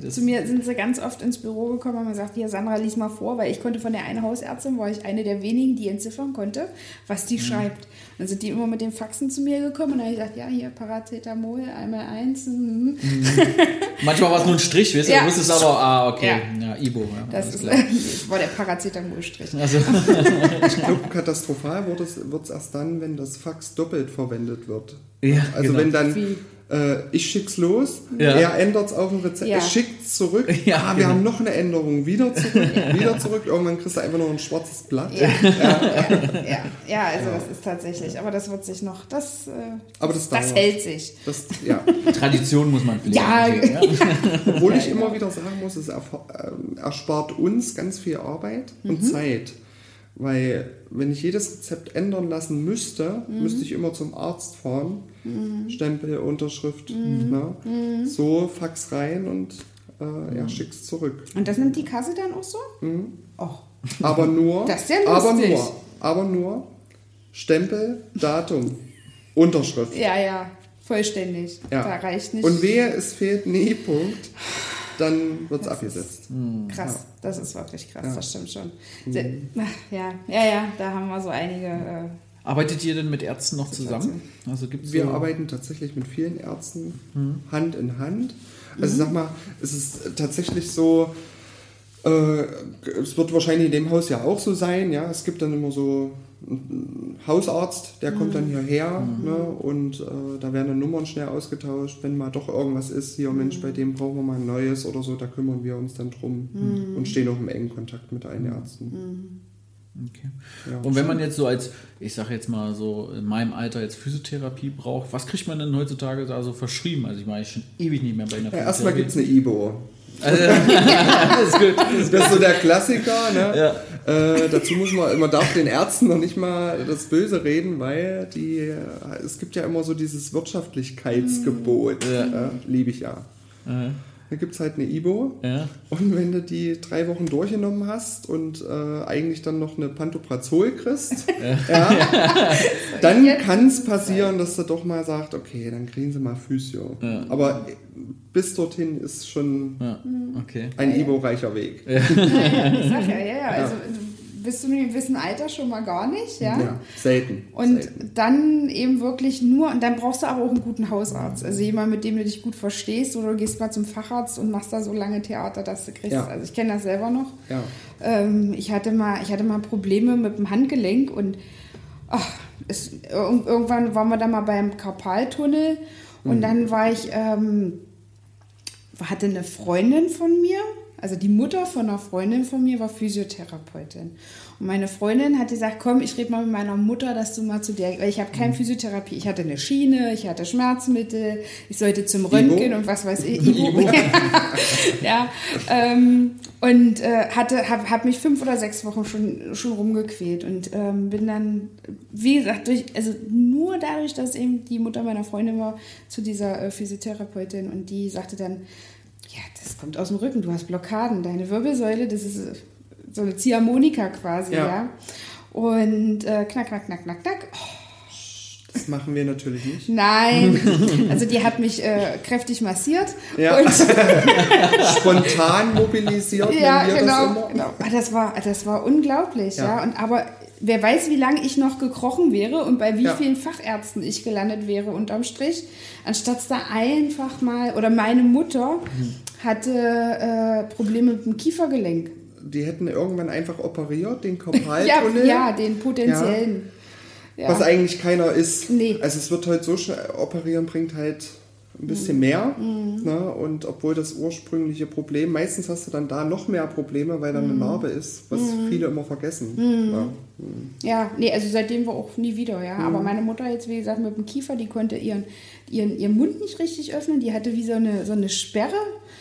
Zu mir sind sie ganz oft ins Büro gekommen und haben gesagt, hier Sandra, lies mal vor, weil ich konnte von der einen Hausärztin, war ich eine der wenigen, die entziffern konnte, was Mhm. die schreibt. Dann sind die immer mit den Faxen zu mir gekommen und dann habe ich gesagt, ja, hier Paracetamol, einmal eins. mhm. Manchmal war es nur ein Strich, weißt du? Ja. Du wusstest aber, ah, okay, Ja. Ibo. Das ist, war der Paracetamolstrich. Also, Ich glaube, katastrophal wird es erst dann, wenn das Fax doppelt verwendet wird. Ja, also genau. wenn dann, äh, ich schick's los, Ja. er ändert es auf dem Rezept, Ja. er schickt's zurück, Ja, ah, wir genau. haben noch eine Änderung, wieder zurück, wieder zurück, irgendwann kriegst du einfach noch ein schwarzes Blatt. Ja, ja, ja, also das ist tatsächlich, aber das wird sich noch, das, äh, Aber das das hält sich. Das, ja. Tradition muss man pflegen. Ja. ja. Obwohl ich immer wieder sagen muss, es ähm, erspart uns ganz viel Arbeit und Mhm. Zeit. Weil wenn ich jedes Rezept ändern lassen müsste, Mhm. müsste ich immer zum Arzt fahren. Stempel, Unterschrift. Mhm. Ne? So, Fax rein und äh, ja, schick's zurück. Und das nimmt die Kasse dann auch so? Oh. Aber nur, Das ist ja aber lustig. nur, aber nur Stempel, Datum, Unterschrift. Ja, ja, vollständig. Ja. Da reicht nicht. Und wehe, es fehlt ein E-Punkt, dann wird's abgesetzt. Krass, das ist wirklich krass, Ja. Mhm. das stimmt schon. Ach, Ja, ja, ja, da haben wir so einige. Äh, Arbeitet ihr denn mit Ärzten noch zusammen? Also gibt's Wir so, arbeiten tatsächlich mit vielen Ärzten Hand in Hand. Also ich sag mal, es ist tatsächlich so, äh, es wird wahrscheinlich in dem Haus ja auch so sein, ja. Es gibt dann immer so Hausarzt, der kommt dann hierher ne, und äh, da werden dann Nummern schnell ausgetauscht, wenn mal doch irgendwas ist, hier Mensch, bei dem brauchen wir mal ein neues oder so, da kümmern wir uns dann drum und stehen auch im engen Kontakt mit allen Ärzten. Okay. Ja. Und wenn man jetzt so als, ich sag jetzt mal so, in meinem Alter jetzt Physiotherapie braucht, was kriegt man denn heutzutage da so verschrieben? Also ich meine, ich schon ewig nicht mehr bei einer Ja, erstmal gibt es eine IBO. Also, das ist gut. Das ist so der Klassiker, ne? Äh, dazu muss man, man darf den Ärzten noch nicht mal das Böse reden, weil die, es gibt ja immer so dieses Wirtschaftlichkeitsgebot, äh, liebe ich ja. Äh, Da gibt es halt eine IBO ja. und wenn du die drei Wochen durchgenommen hast und äh, eigentlich dann noch eine Pantoprazol kriegst, ja, dann kann es passieren, dass du doch mal sagst, okay, dann kriegen sie mal Physio. Aber bis dorthin ist schon ja. Okay. ein IBO-reicher Weg. ja, ja, ich sag ja, ja, ja. Also bist du in einem gewissen Alter schon mal gar nicht, ja. Ja, selten. Und selten. dann eben wirklich nur, und dann brauchst du aber auch einen guten Hausarzt. Also jemand, mit dem du dich gut verstehst, oder du gehst mal zum Facharzt und machst da so lange Theater, dass du kriegst. Ja. Also ich kenne das selber noch. Ja. Ähm, ich, hatte mal, ich hatte mal Probleme mit dem Handgelenk und ach, es, irg- irgendwann waren wir da mal beim Karpaltunnel und dann war ich, ähm, hatte eine Freundin von mir, also die Mutter von einer Freundin von mir war Physiotherapeutin. Und meine Freundin hat gesagt, komm, ich rede mal mit meiner Mutter, dass du mal zu der, weil ich habe keine Physiotherapie. Ich hatte eine Schiene, ich hatte Schmerzmittel, ich sollte zum Röntgen und was weiß ich. Ibo. ja, ähm, und äh, hatte, habe hab mich fünf oder sechs Wochen schon, schon rumgequält und ähm, bin dann, wie gesagt, durch, also nur dadurch, dass eben die Mutter meiner Freundin war, zu dieser äh, Physiotherapeutin und die sagte dann, ja, das kommt aus dem Rücken, du hast Blockaden, deine Wirbelsäule, das ist so eine Ziehharmonika quasi, ja. Ja. Und äh, knack, knack, knack, knack, knack. Oh, Das machen wir natürlich nicht. nein, also die hat mich äh, kräftig massiert Ja. und Spontan mobilisiert, ja, genau, das immer. genau. Ah, Das war, das war unglaublich, ja. Ja. Und aber wer weiß, wie lange ich noch gekrochen wäre und bei wie Ja. vielen Fachärzten ich gelandet wäre unterm Strich, anstatt da einfach mal, oder meine Mutter hatte äh, Probleme mit dem Kiefergelenk. Die hätten irgendwann einfach operiert, den Ja, Korpaltunnel. ja, den potenziellen. Ja. Was eigentlich keiner ist. Nee. Also es wird halt so schnell, operieren bringt halt ein Mhm. bisschen mehr. Ne? Und obwohl das ursprüngliche Problem, meistens hast du dann da noch mehr Probleme, weil da Mhm. eine Narbe ist, was viele immer vergessen. Ja. Ja, nee, also seitdem war auch nie wieder, ja. Mhm. Aber meine Mutter jetzt, wie gesagt, mit dem Kiefer, die konnte ihren, ihren, ihren Mund nicht richtig öffnen. Die hatte wie so eine, so eine Sperre.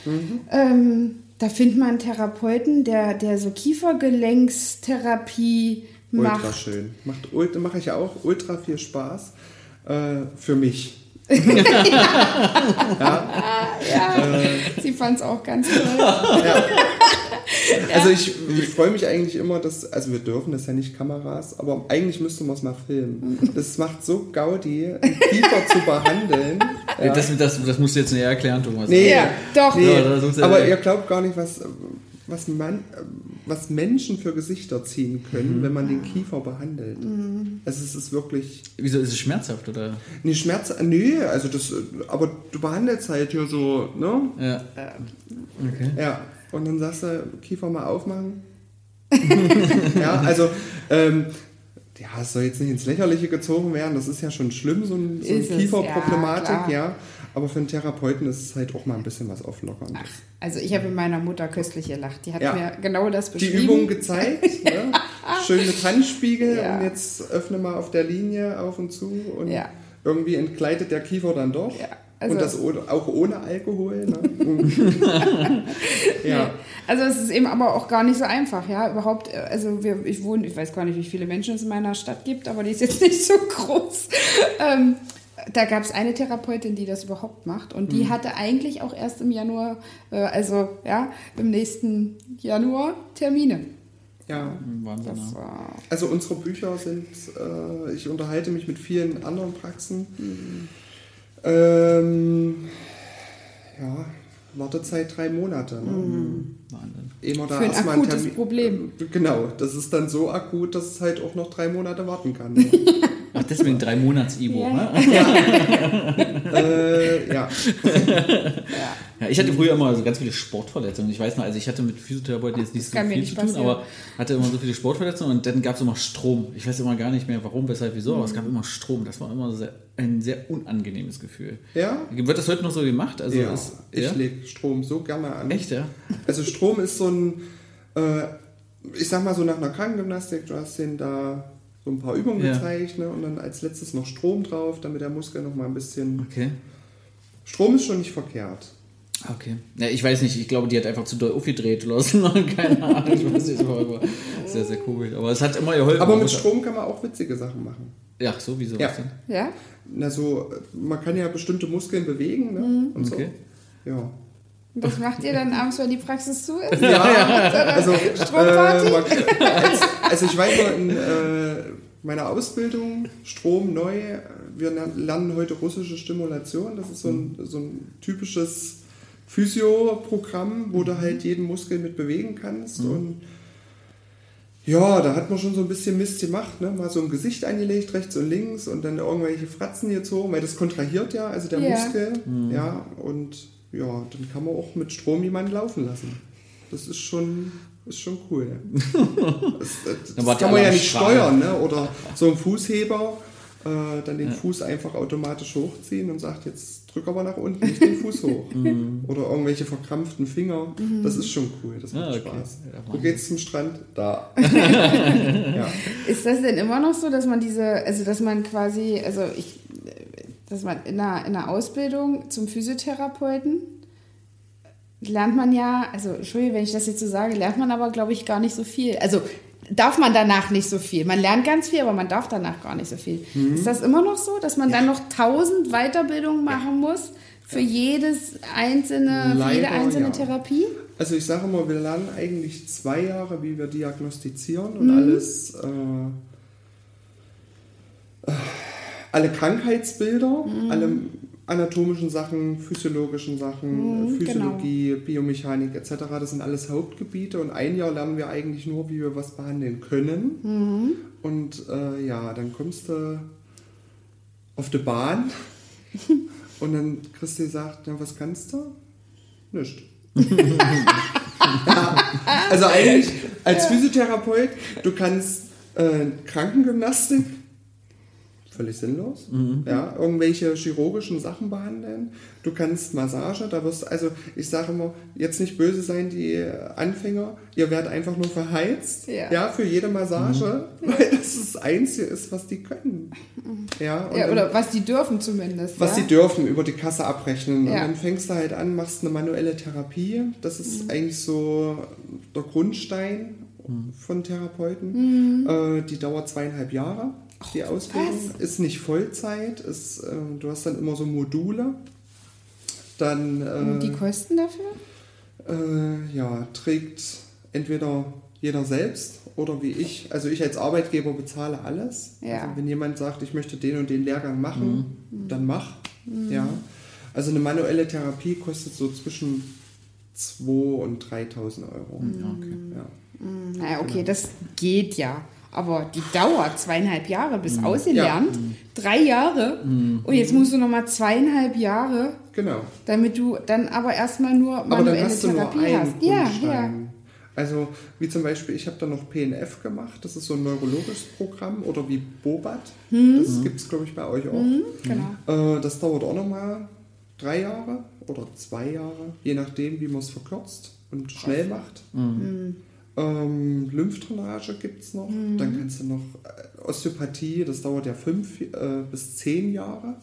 Mhm. Ähm, da findet man einen Therapeuten, der, der so Kiefergelenkstherapie Ultra macht. schön. Macht ultra, mache ich ja auch ultra viel Spaß. Äh, für mich. Ja, sie fand es auch ganz toll. Also ich, ich freue mich eigentlich immer, dass, also wir dürfen das ja nicht Kameras, aber eigentlich müsste man es mal filmen. Das macht so Gaudi, einen Kiefer zu behandeln. Ja. Das, das, das musst du jetzt näher erklären, Thomas. Nee, Ja, doch. Nee, Ja, aber ihr glaubt gar nicht, was, was, man, was Menschen für Gesichter ziehen können, wenn man den Kiefer behandelt. Also es ist wirklich Wieso ist es schmerzhaft, oder? Nee, Schmerz, nee, also das, aber du behandelst halt hier so, ne? Ja. Okay. Ja. Und dann sagst du, Kiefer mal aufmachen. ja, also, ähm, ja, es soll jetzt nicht ins Lächerliche gezogen werden, das ist ja schon schlimm, so, ein, so eine Kieferproblematik, ja, ja. Aber für einen Therapeuten ist es halt auch mal ein bisschen was Auflockerndes. Also ich habe mit meiner Mutter köstlich gelacht. Die hat Ja. mir genau das Die beschrieben. Übung gezeigt, ne? schön mit Handspiegel Ja. und jetzt öffne mal auf der Linie auf und zu und Ja. irgendwie entgleitet der Kiefer dann doch. Ja, also- und das ohne, auch ohne Alkohol. Ne? ja. Also es ist eben aber auch gar nicht so einfach, ja, überhaupt, äh, also wir, ich wohne, ich weiß gar nicht, wie viele Menschen es in meiner Stadt gibt, aber die ist jetzt nicht so groß. Ähm, da gab es eine Therapeutin, die das überhaupt macht und Mhm. die hatte eigentlich auch erst im Januar, äh, also ja, im nächsten Januar Termine. ja. Wahnsinn. Das ja. war, Also unsere Bücher sind, äh, ich unterhalte mich mit vielen anderen Praxen. Ähm, ja, Wartezeit drei Monate. Ne? Wahnsinn. Ehe man da Für ein akutes Termin- Problem. Genau, das ist dann so akut, dass es halt auch noch drei Monate warten kann. Ne? Ach, deswegen drei Monats-Ibo, Ja. ne? äh, ja. Ja, ich hatte früher immer so ganz viele Sportverletzungen. Ich weiß noch, also ich hatte mit Physiotherapeuten jetzt nicht so viel nicht zu tun, passieren. aber hatte immer so viele Sportverletzungen und dann gab es immer Strom. Ich weiß immer gar nicht mehr, warum, weshalb, wieso, aber es gab immer Strom. Das war immer sehr, ein sehr unangenehmes Gefühl. Ja? Wird das heute noch so gemacht? Also ja, ist, ich ja? lege Strom so gerne an. Echt, ja? Also Strom ist so ein, äh, ich sag mal so nach einer Krankengymnastik, du hast den da so ein paar Übungen Ja. gezeigt ne, und dann als letztes noch Strom drauf, damit der Muskel noch mal ein bisschen... Okay. Strom ist schon nicht verkehrt. Okay. Ja, ich weiß nicht, ich glaube, die hat einfach zu doll aufgedreht so. Keine Ahnung, ich weiß nicht, aber sehr, sehr komisch. Aber es hat immer geholfen. Aber mit Strom kann man auch witzige Sachen machen. Ja, so, wieso Ja. was denn? ja? Na so, man kann ja bestimmte Muskeln bewegen ne? und Okay. so. Ja. Und das macht ihr dann abends, wenn die Praxis zu ist? Also, Stromparty? äh, als, also ich weiß noch in äh, meiner Ausbildung, Strom neu, wir lernen heute russische Stimulation. Das ist so ein, so ein typisches Physio-Programm, wo du halt jeden Muskel mit bewegen kannst. Und ja, da hat man schon so ein bisschen Mist gemacht, ne? Mal so ein Gesicht angelegt, rechts und links und dann irgendwelche Fratzen gezogen, weil das kontrahiert ja, also der Ja. Muskel. Ja, und ja, dann kann man auch mit Strom jemanden laufen lassen. Das ist schon, ist schon cool. Das, das, kann man ja nicht Strahlen. steuern, ne? Oder so ein Fußheber, äh, dann den Fuß einfach automatisch hochziehen und sagt, jetzt drück aber nach unten, nicht den Fuß hoch. Oder irgendwelche verkrampften Finger. Das ist schon cool, das macht Ah, okay. Spaß. Ja, Wo geht's zum Strand? Da. ja. Ist das denn immer noch so, dass man diese, also dass man quasi, also ich, dass man in einer, in einer Ausbildung zum Physiotherapeuten lernt man ja, also Entschuldigung, wenn ich das jetzt so sage, lernt man aber, glaube ich, gar nicht so viel. Also darf man danach nicht so viel. Man lernt ganz viel, aber man darf danach gar nicht so viel. Mhm. Ist das immer noch so, dass man dann noch tausend Weiterbildungen machen muss für jedes einzelne, für jede Leider, einzelne ja. Therapie? Also ich sage immer, wir lernen eigentlich zwei Jahre, wie wir diagnostizieren und Mhm. alles, äh, äh, alle Krankheitsbilder, Mhm. alle anatomischen Sachen, physiologischen Sachen, Mhm, Physiologie, Biomechanik etc. Das sind alles Hauptgebiete und ein Jahr lernen wir eigentlich nur, wie wir was behandeln können. Mhm. Und äh, ja, dann kommst du auf die Bahn und dann Christi sagt, ja, was kannst du? Nicht. ja, also eigentlich als Physiotherapeut, du kannst äh, Krankengymnastik, völlig sinnlos, ja, irgendwelche chirurgischen Sachen behandeln. Du kannst Massage, da wirst also ich sage immer, jetzt nicht böse sein, die Anfänger, ihr werdet einfach nur verheizt, Ja. ja, für jede Massage, weil das das Einzige ist, was die können. Ja, und Ja, dann- oder was die dürfen zumindest. was ja? sie dürfen, über die Kasse abrechnen. Ja. Und dann fängst du halt an, machst eine manuelle Therapie. Das ist eigentlich so der Grundstein von Therapeuten. Äh, die dauert zweieinhalb Jahre. Die Ausbildung ist nicht Vollzeit. Ist, äh, du hast dann immer so Module. Dann Und die äh, Kosten dafür? äh, ja, trägt entweder jeder selbst oder wie ich. Also ich als Arbeitgeber bezahle alles. Ja. Also wenn jemand sagt, ich möchte den und den Lehrgang machen, dann mach. Ja. Also eine manuelle Therapie kostet so zwischen 2.000 und 3.000 Euro. Ja. Hm, Naja, okay, das geht ja. Aber die dauert zweieinhalb Jahre bis ausgelernt. Drei Jahre. Und jetzt musst du nochmal zweieinhalb Jahre, Genau. damit du dann aber erstmal nur Aber manuelle hast du nur Therapie hast. Ja, ja. Also wie zum Beispiel, ich habe da noch PNF gemacht, das ist so ein neurologisches Programm oder wie Bobat, das gibt es glaube ich bei euch auch. Genau. Äh, das dauert auch nochmal drei Jahre oder zwei Jahre, je nachdem, wie man es verkürzt und schnell macht. Ähm, Lymphdrainage gibt es noch. Dann kannst du noch äh, Osteopathie, das dauert ja fünf äh, bis zehn Jahre.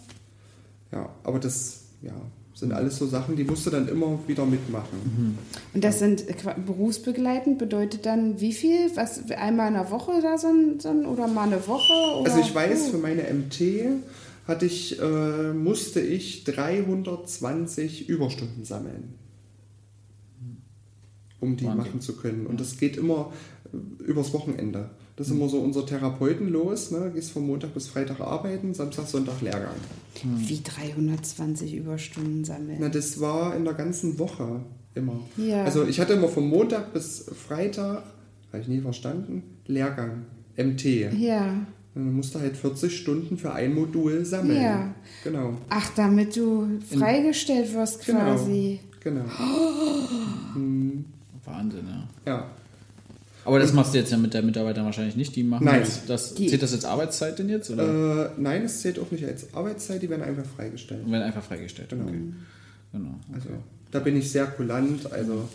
Ja, aber das ja, sind alles so Sachen, die musst du dann immer wieder mitmachen. Und das sind äh, qua- berufsbegleitend, bedeutet dann wie viel? Was, einmal in der Woche da so ein, so ein oder mal eine Woche? Oder? Also ich weiß, Oh. für meine MT hatte ich, äh, musste ich 320 Überstunden sammeln, um die Wahnsinn. machen zu können. Und das geht immer äh, übers Wochenende. Das ist immer so unser Therapeuten los. Ne? Gehst von Montag bis Freitag arbeiten, Samstag, Sonntag Lehrgang. Wie 320 Überstunden sammeln. Na, das war in der ganzen Woche immer. Ja. Also ich hatte immer von Montag bis Freitag, habe ich nie verstanden, Lehrgang, MT. Ja. Dann musst du halt 40 Stunden für ein Modul sammeln. Ja. Genau. Ach, damit du freigestellt wirst Genau. quasi. Genau. Wahnsinn, ja. Ja. Aber das machst du jetzt ja mit der Mitarbeiter wahrscheinlich nicht. Die machen Nein. das. Die- zählt das jetzt Arbeitszeit denn jetzt? Oder Äh, nein, es zählt auch nicht als Arbeitszeit, die werden einfach freigestellt. werden einfach freigestellt? Genau. Okay. Genau. Also da bin ich sehr kulant. Also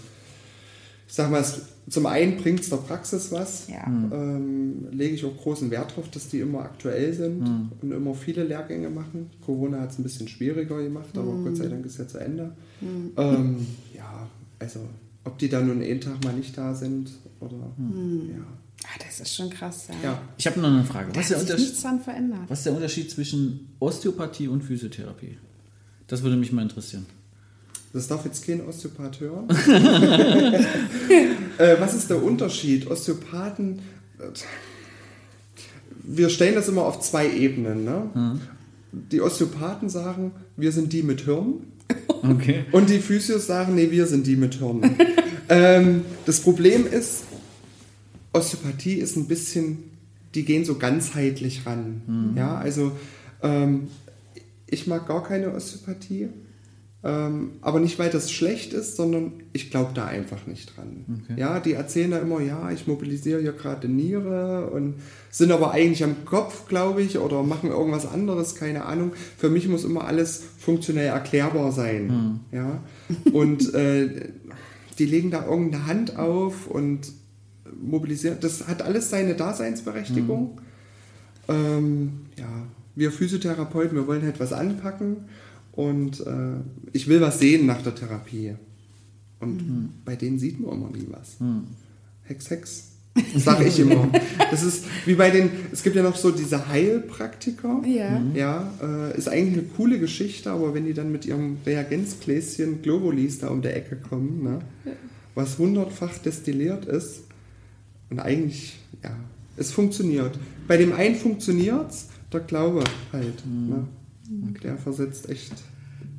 ich sag mal, es, zum einen bringt es der Praxis was. Ja. Ähm, lege ich auch großen Wert drauf, dass die immer aktuell sind und immer viele Lehrgänge machen. Corona hat es ein bisschen schwieriger gemacht, aber Gott sei Dank ist ja zu Ende. Ähm, ja, also ob die dann nun einen Tag mal nicht da sind oder ja. Ah, das ist schon krass, ja. ja. Ich habe noch eine Frage. Da Was ist, der hat sich Unterschied, nichts dran verändert. was ist der Unterschied zwischen Osteopathie und Physiotherapie? Das würde mich mal interessieren. Das darf jetzt kein Osteopath hören. äh, was ist der Unterschied? Osteopathen, äh, wir stellen das immer auf zwei Ebenen. Ne? Die Osteopathen sagen, wir sind die mit Hirn. Okay. Und die Physios sagen, nee, wir sind die mit Hirn. ähm, das Problem ist, Osteopathie ist ein bisschen, die gehen so ganzheitlich ran. Ja, also ähm, ich mag gar keine Osteopathie. Ähm, aber nicht, weil das schlecht ist, sondern ich glaube da einfach nicht dran. Okay. Ja, die erzählen da immer, ja, ich mobilisiere hier gerade Niere und sind aber eigentlich am Kopf, glaube ich, oder machen irgendwas anderes, keine Ahnung. Für mich muss immer alles funktionell erklärbar sein. Ja, und äh, die legen da irgendeine Hand auf und mobilisieren. Das hat alles seine Daseinsberechtigung. Ähm, ja, wir Physiotherapeuten, wir wollen halt was anpacken und äh, ich will was sehen nach der Therapie. Und bei denen sieht man immer nie was. Hex, Hex. Sag ich immer. Das ist wie bei den, es gibt ja noch so diese Heilpraktiker. Ja. Ja, äh, ist eigentlich eine coole Geschichte, aber wenn die dann mit ihrem Reagenzgläschen Globulis da um der Ecke kommen, ne, was hundertfach destilliert ist und eigentlich, ja, es funktioniert. Bei dem einen funktioniert es, der Glaube halt. Ne? Der versetzt echt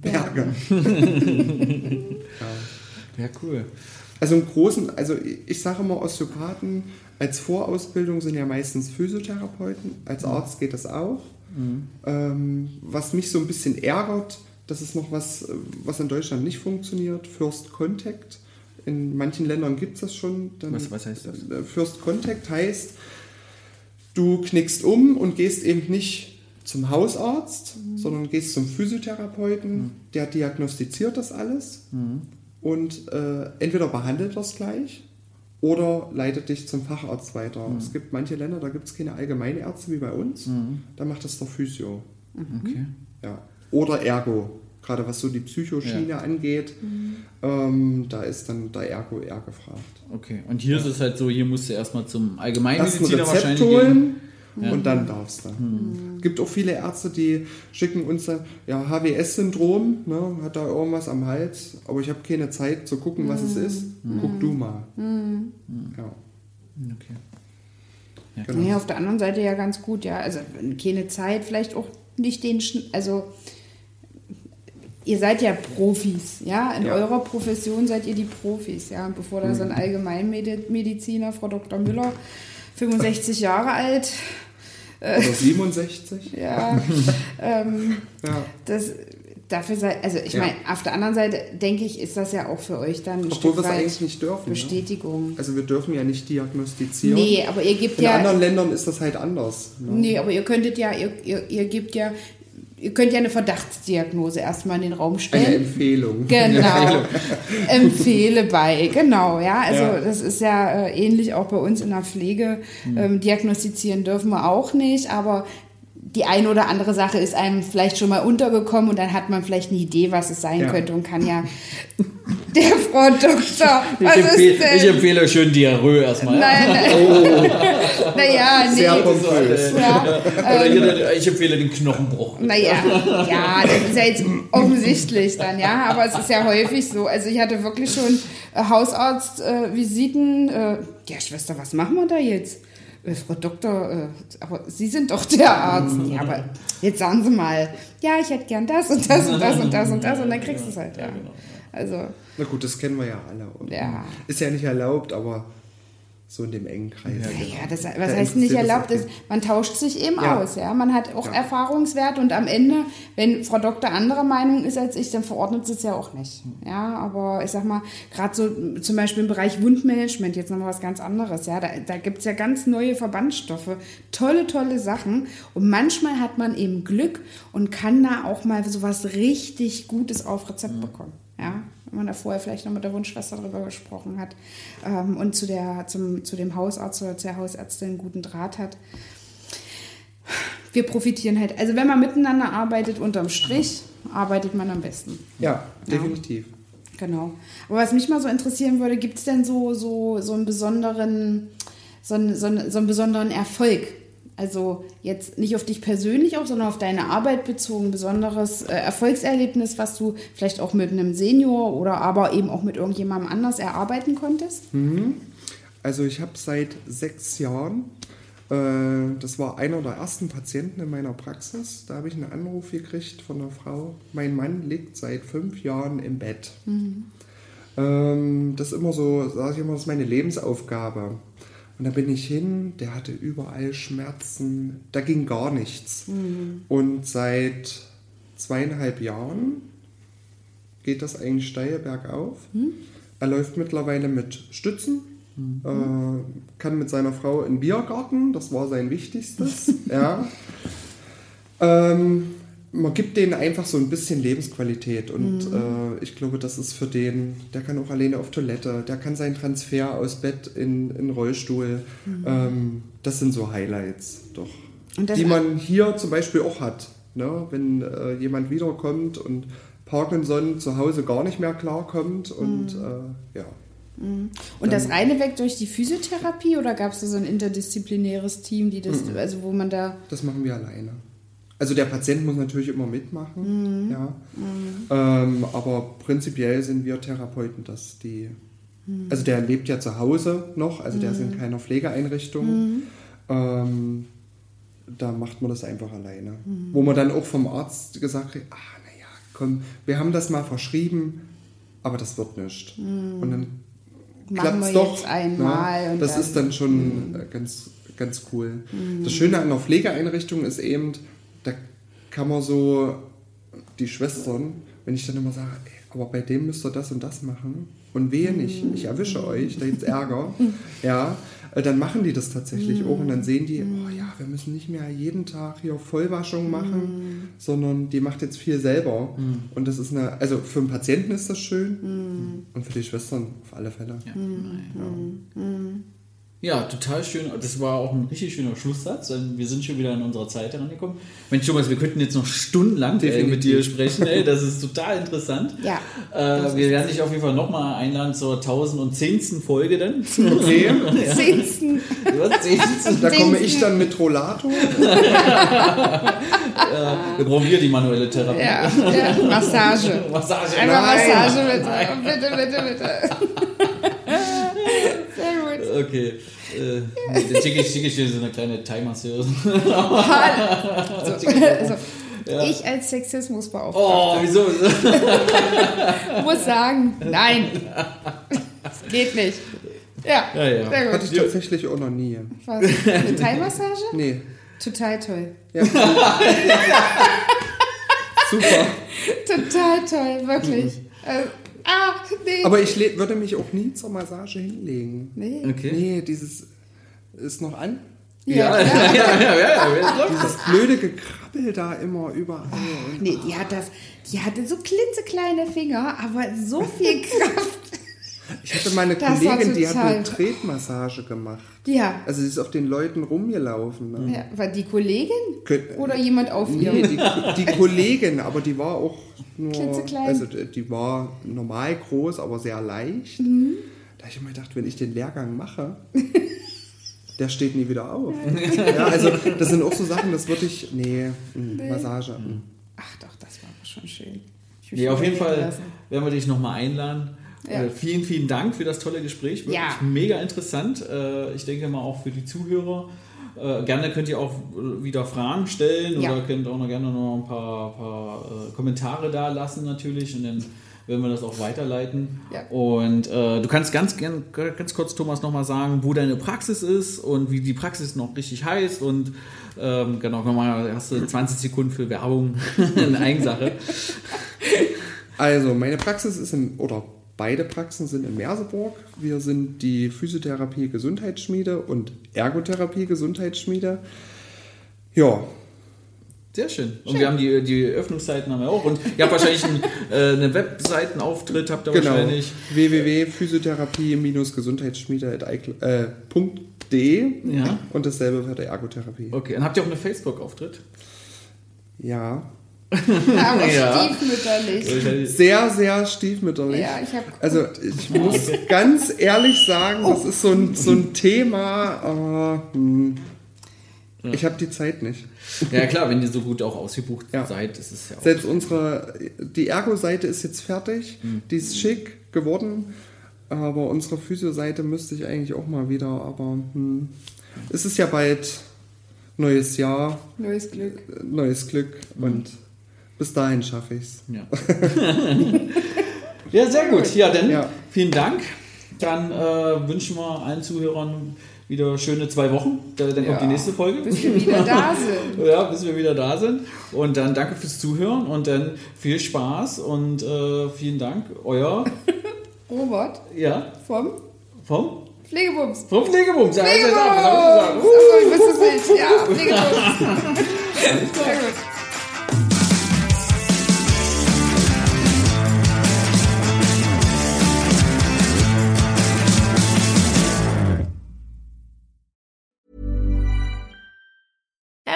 Berge. Ja, cool. Also im Großen, also ich sage immer, Osteopathen als Vorausbildung sind ja meistens Physiotherapeuten. Als Arzt geht das auch. Ähm, was mich so ein bisschen ärgert, das ist noch was, was in Deutschland nicht funktioniert, First Contact. In manchen Ländern gibt es das schon. Dann, Was- was heißt das? First Contact heißt, du knickst um und gehst eben nicht zum Hausarzt, sondern gehst zum Physiotherapeuten, der diagnostiziert das alles. Und äh, entweder behandelt das gleich oder leitet dich zum Facharzt weiter. Es gibt manche Länder, da gibt es keine Allgemeinärzte wie bei uns, da macht das der Physio. Okay. Ja. Oder Ergo, gerade was so die Psychoschiene angeht, ähm, da ist dann der Ergo eher gefragt. Okay. Und hier ist es halt so, hier musst du erstmal zum Allgemeinmediziner wahrscheinlich gehen. Ja. und dann darfst du. Es gibt auch viele Ärzte, die schicken uns dann, ja, HWS-Syndrom, ne, hat da irgendwas am Hals, aber ich habe keine Zeit zu gucken, was es ist. Guck du mal. Ja. Okay. Genau. Nee, auf der anderen Seite ja ganz gut, ja. Also keine Zeit, vielleicht auch nicht den, Schn also ihr seid ja Profis, ja. In Ja. eurer Profession seid ihr die Profis, ja. Und bevor da so Mhm. ein Allgemeinmediziner, Frau Dr. Müller, 65 Jahre alt, Oder 67. ja, ähm, Ja. das dafür seid, also ich Ja. meine, auf der anderen Seite denke ich, ist das ja auch für euch dann ein Obwohl wir es eigentlich nicht dürfen. Ne? Bestätigung. Also wir dürfen ja nicht diagnostizieren. Nee, aber ihr gebt In ja anderen Ländern ist das halt anders. Ne? Nee, aber ihr könntet ja, ihr, ihr, ihr gebt ja, ihr könnt ja eine Verdachtsdiagnose erstmal in den Raum Eine stellen. Empfehlung. Genau. Empfehle bei, genau, ja. Also Ja. das ist ja äh, ähnlich auch bei uns in der Pflege. Ähm, diagnostizieren dürfen wir auch nicht, aber die eine oder andere Sache ist einem vielleicht schon mal untergekommen und dann hat man vielleicht eine Idee, was es sein Ja. könnte und kann ja der Frau Doktor, Ich, was ist empfehle, denn? ich empfehle schön Diarrhoe erstmal. Nein, nein. naja, nee. Sehr pompös. Ja, Oder hier, ich empfehle den Knochenbruch. Naja, ja, das ist ja jetzt offensichtlich dann, ja, aber es ist ja häufig so. Also ich hatte wirklich schon äh, Hausarztvisiten. Äh, ja, Schwester, was machen wir da jetzt? Äh, Frau Doktor, äh, aber Sie sind doch der Arzt. Ja, aber jetzt sagen Sie mal, ja, ich hätte gern das und das und das und das und das und dann kriegst du es halt, ja. Also, Na gut, das kennen wir ja alle. Und Ja. Ist ja nicht erlaubt, aber so in dem engen Kreis. ja, das, was Da heißt nicht erlaubt ist, man tauscht sich eben Ja. aus, ja. Man hat auch Ja. Erfahrungswerte und am Ende, wenn Frau Doktor anderer Meinung ist als ich, dann verordnet sie es ja auch nicht. Ja, aber ich sag mal, gerade so zum Beispiel im Bereich Wundmanagement, jetzt nochmal was ganz anderes, ja, da, da gibt es ja ganz neue Verbandstoffe, tolle, tolle Sachen. Und manchmal hat man eben Glück und kann da auch mal sowas richtig Gutes auf Rezept bekommen. Ja, wenn man da vorher vielleicht noch mit der Wunschschwester drüber gesprochen hat ähm, und zu, der, zum, zu dem Hausarzt oder zur Hausärztin einen guten Draht hat. Wir profitieren halt, also wenn man miteinander arbeitet, unterm Strich, arbeitet man am besten. Ja, Ja. definitiv. Genau. Aber was mich mal so interessieren würde, gibt es denn so, so, so einen besonderen, so einen, so, einen, so einen besonderen Erfolg? Also jetzt nicht auf dich persönlich auch, sondern auf deine Arbeit bezogen, besonderes äh, Erfolgserlebnis, was du vielleicht auch mit einem Senior oder aber eben auch mit irgendjemandem anders erarbeiten konntest? Also ich habe seit sechs Jahren, äh, das war einer der ersten Patienten in meiner Praxis, da habe ich einen Anruf gekriegt von einer Frau. Mein Mann liegt seit fünf Jahren im Bett. Ähm, das ist immer so, sage ich immer, das ist meine Lebensaufgabe. Und da bin ich hin, der hatte überall Schmerzen, da ging gar nichts. Und seit zweieinhalb Jahren geht das eigentlich steil bergauf. Er läuft mittlerweile mit Stützen, äh, kann mit seiner Frau in den Biergarten, das war sein Wichtigstes. ja. ähm, man gibt denen einfach so ein bisschen Lebensqualität und äh, ich glaube, das ist für den, der kann auch alleine auf Toilette, der kann seinen Transfer aus Bett in, in Rollstuhl. Ähm, das sind so Highlights, doch. Die man hier zum Beispiel auch hat. Ne? Wenn äh, jemand wiederkommt und Parkinson zu Hause gar nicht mehr klarkommt und äh, ja. Und das reine weg durch die Physiotherapie oder gab es da so ein interdisziplinäres Team, die das, also wo man da. Das machen wir alleine. Also der Patient muss natürlich immer mitmachen, Mhm. ja. Ähm, aber prinzipiell sind wir Therapeuten, dass die. Mhm. Also der lebt ja zu Hause noch, also der ist in keiner Pflegeeinrichtung. Mhm. Ähm, da macht man das einfach alleine. Mhm. Wo man dann auch vom Arzt gesagt kriegt, ah, naja, komm, wir haben das mal verschrieben, aber das wird nicht. Und dann klappt's wir doch. jetzt einmal ne? und Das dann- ist dann schon ganz, ganz cool. Das Schöne an einer Pflegeeinrichtung ist eben, kann man so die Schwestern, wenn ich dann immer sage, ey, aber bei dem müsst ihr das und das machen und wehe nicht, ich erwische euch, da gibt's Ärger, ja, äh, dann machen die das tatsächlich auch und dann sehen die, oh ja, wir müssen nicht mehr jeden Tag hier Vollwaschung machen, sondern die macht jetzt viel selber und das ist eine, also für den Patienten ist das schön und für die Schwestern auf alle Fälle. Ja, total schön. Das war auch ein richtig schöner Schlusssatz. denn Wir sind schon wieder in unserer Zeit herangekommen. Mensch, Thomas, wir könnten jetzt noch stundenlang ey, mit dir sprechen. Ey, das ist total interessant. Ja, Äh, wir werden dich auf jeden Fall nochmal einladen zur 1010. Folge dann. Okay, Zehnsten. Ja, 10. da komme ich dann mit Rollator. Wir brauchen wir die manuelle Therapie. Ja, ja, Massage. Massage. Einmal Nein. Massage bitte. Bitte, bitte, bitte. Okay. Äh, dann schicke ich, schicke ich dir so eine kleine Thai-Masseuse. Also, Ich als Sexismusbeauftragte Oh, wieso? muss sagen, nein. Geht nicht. Ja, Ja, ja. sehr Hatte gut. ich tatsächlich auch noch nie. Was? Eine Thai-Massage? Nee. Total toll. Ja. Super. Total toll, wirklich. Äh, ah, nee. Aber ich würde mich auch nie zur Massage hinlegen. nee. Okay. Nee, dieses ist noch an. Ja, Ja, ja, ja, ja, ja. Dieses blöde Gekrabbel da immer überall. Nee, die hat das, die hatte so klitzekleine Finger, aber so viel Kraft. Ich hatte meine Das Kollegin, die hat eine Tretmassage gemacht. Ja. Also sie ist auf den Leuten rumgelaufen. Ne? ja. War die Kollegin Könnt- oder jemand auf ihr? Nee, die, die Kollegin, aber die war auch nur. Klitzeklein. Also die war normal groß, aber sehr leicht. Mhm. Da habe ich immer gedacht, wenn ich den Lehrgang mache, der steht nie wieder auf. Ja, also das sind auch so Sachen, das würde ich. Nee, mm, Massage. mm. Ach doch, das war schon schön. Nee, auf jeden Fall lassen. werden wir dich nochmal einladen. Ja. Äh, vielen, vielen Dank für das tolle Gespräch. Wirklich Ja. mega interessant. Äh, ich denke mal auch für die Zuhörer. Äh, gerne könnt ihr auch äh, wieder Fragen stellen Ja. oder könnt auch noch gerne noch ein paar, paar äh, Kommentare da lassen natürlich und dann werden wir das auch weiterleiten. Ja. Und äh, du kannst ganz gern, ganz kurz, Thomas, nochmal sagen, wo deine Praxis ist und wie die Praxis noch richtig heißt und ähm, genau, nochmal hast du 20 Sekunden für Werbung in Eigensache. Also, meine Praxis ist in, oder beide Praxen sind in Merseburg. Wir sind die Physiotherapie Gesundheitsschmiede und Ergotherapie Gesundheitsschmiede. Ja, Sehr schön. Und wir haben die, die Öffnungszeiten haben wir auch. Und ihr habt wahrscheinlich einen, äh, einen Webseitenauftritt, habt ihr genau. wahrscheinlich. www.physiotherapie-gesundheitsschmiede.de Ja. und dasselbe für die Ergotherapie. Okay. Und habt ihr auch einen Facebook-Auftritt? Ja, Aber Ja. stiefmütterlich. sehr, sehr stiefmütterlich. Ja, ich habe Also ich muss ganz ehrlich sagen, das ist so ein, so ein Thema, aber hm, ich habe die Zeit nicht. Ja, klar, wenn ihr so gut auch ausgebucht Ja. seid, ist es ja auch. Selbst unsere, die Ergo-Seite ist jetzt fertig, die ist schick geworden, aber unsere Physio-Seite müsste ich eigentlich auch mal wieder, aber hm, es ist ja bald neues Jahr, neues Glück. äh, neues Glück und bis dahin schaffe ich es. Ja. ja, sehr gut. Ja, dann Ja. vielen Dank. Dann äh, wünschen wir allen Zuhörern wieder schöne zwei Wochen. Da- Dann kommt Ja. die nächste Folge. Bis wir wieder da sind. Ja, bis wir wieder da sind. Und dann danke fürs Zuhören und dann viel Spaß und äh, vielen Dank. Euer, Robert ja, vom vom, Pflegebums. vom Pflegebums. Ja, Pflegebums! hab ich gesagt? Achso, ich wusste es nicht. Ja, Pflegebums. Sehr gut.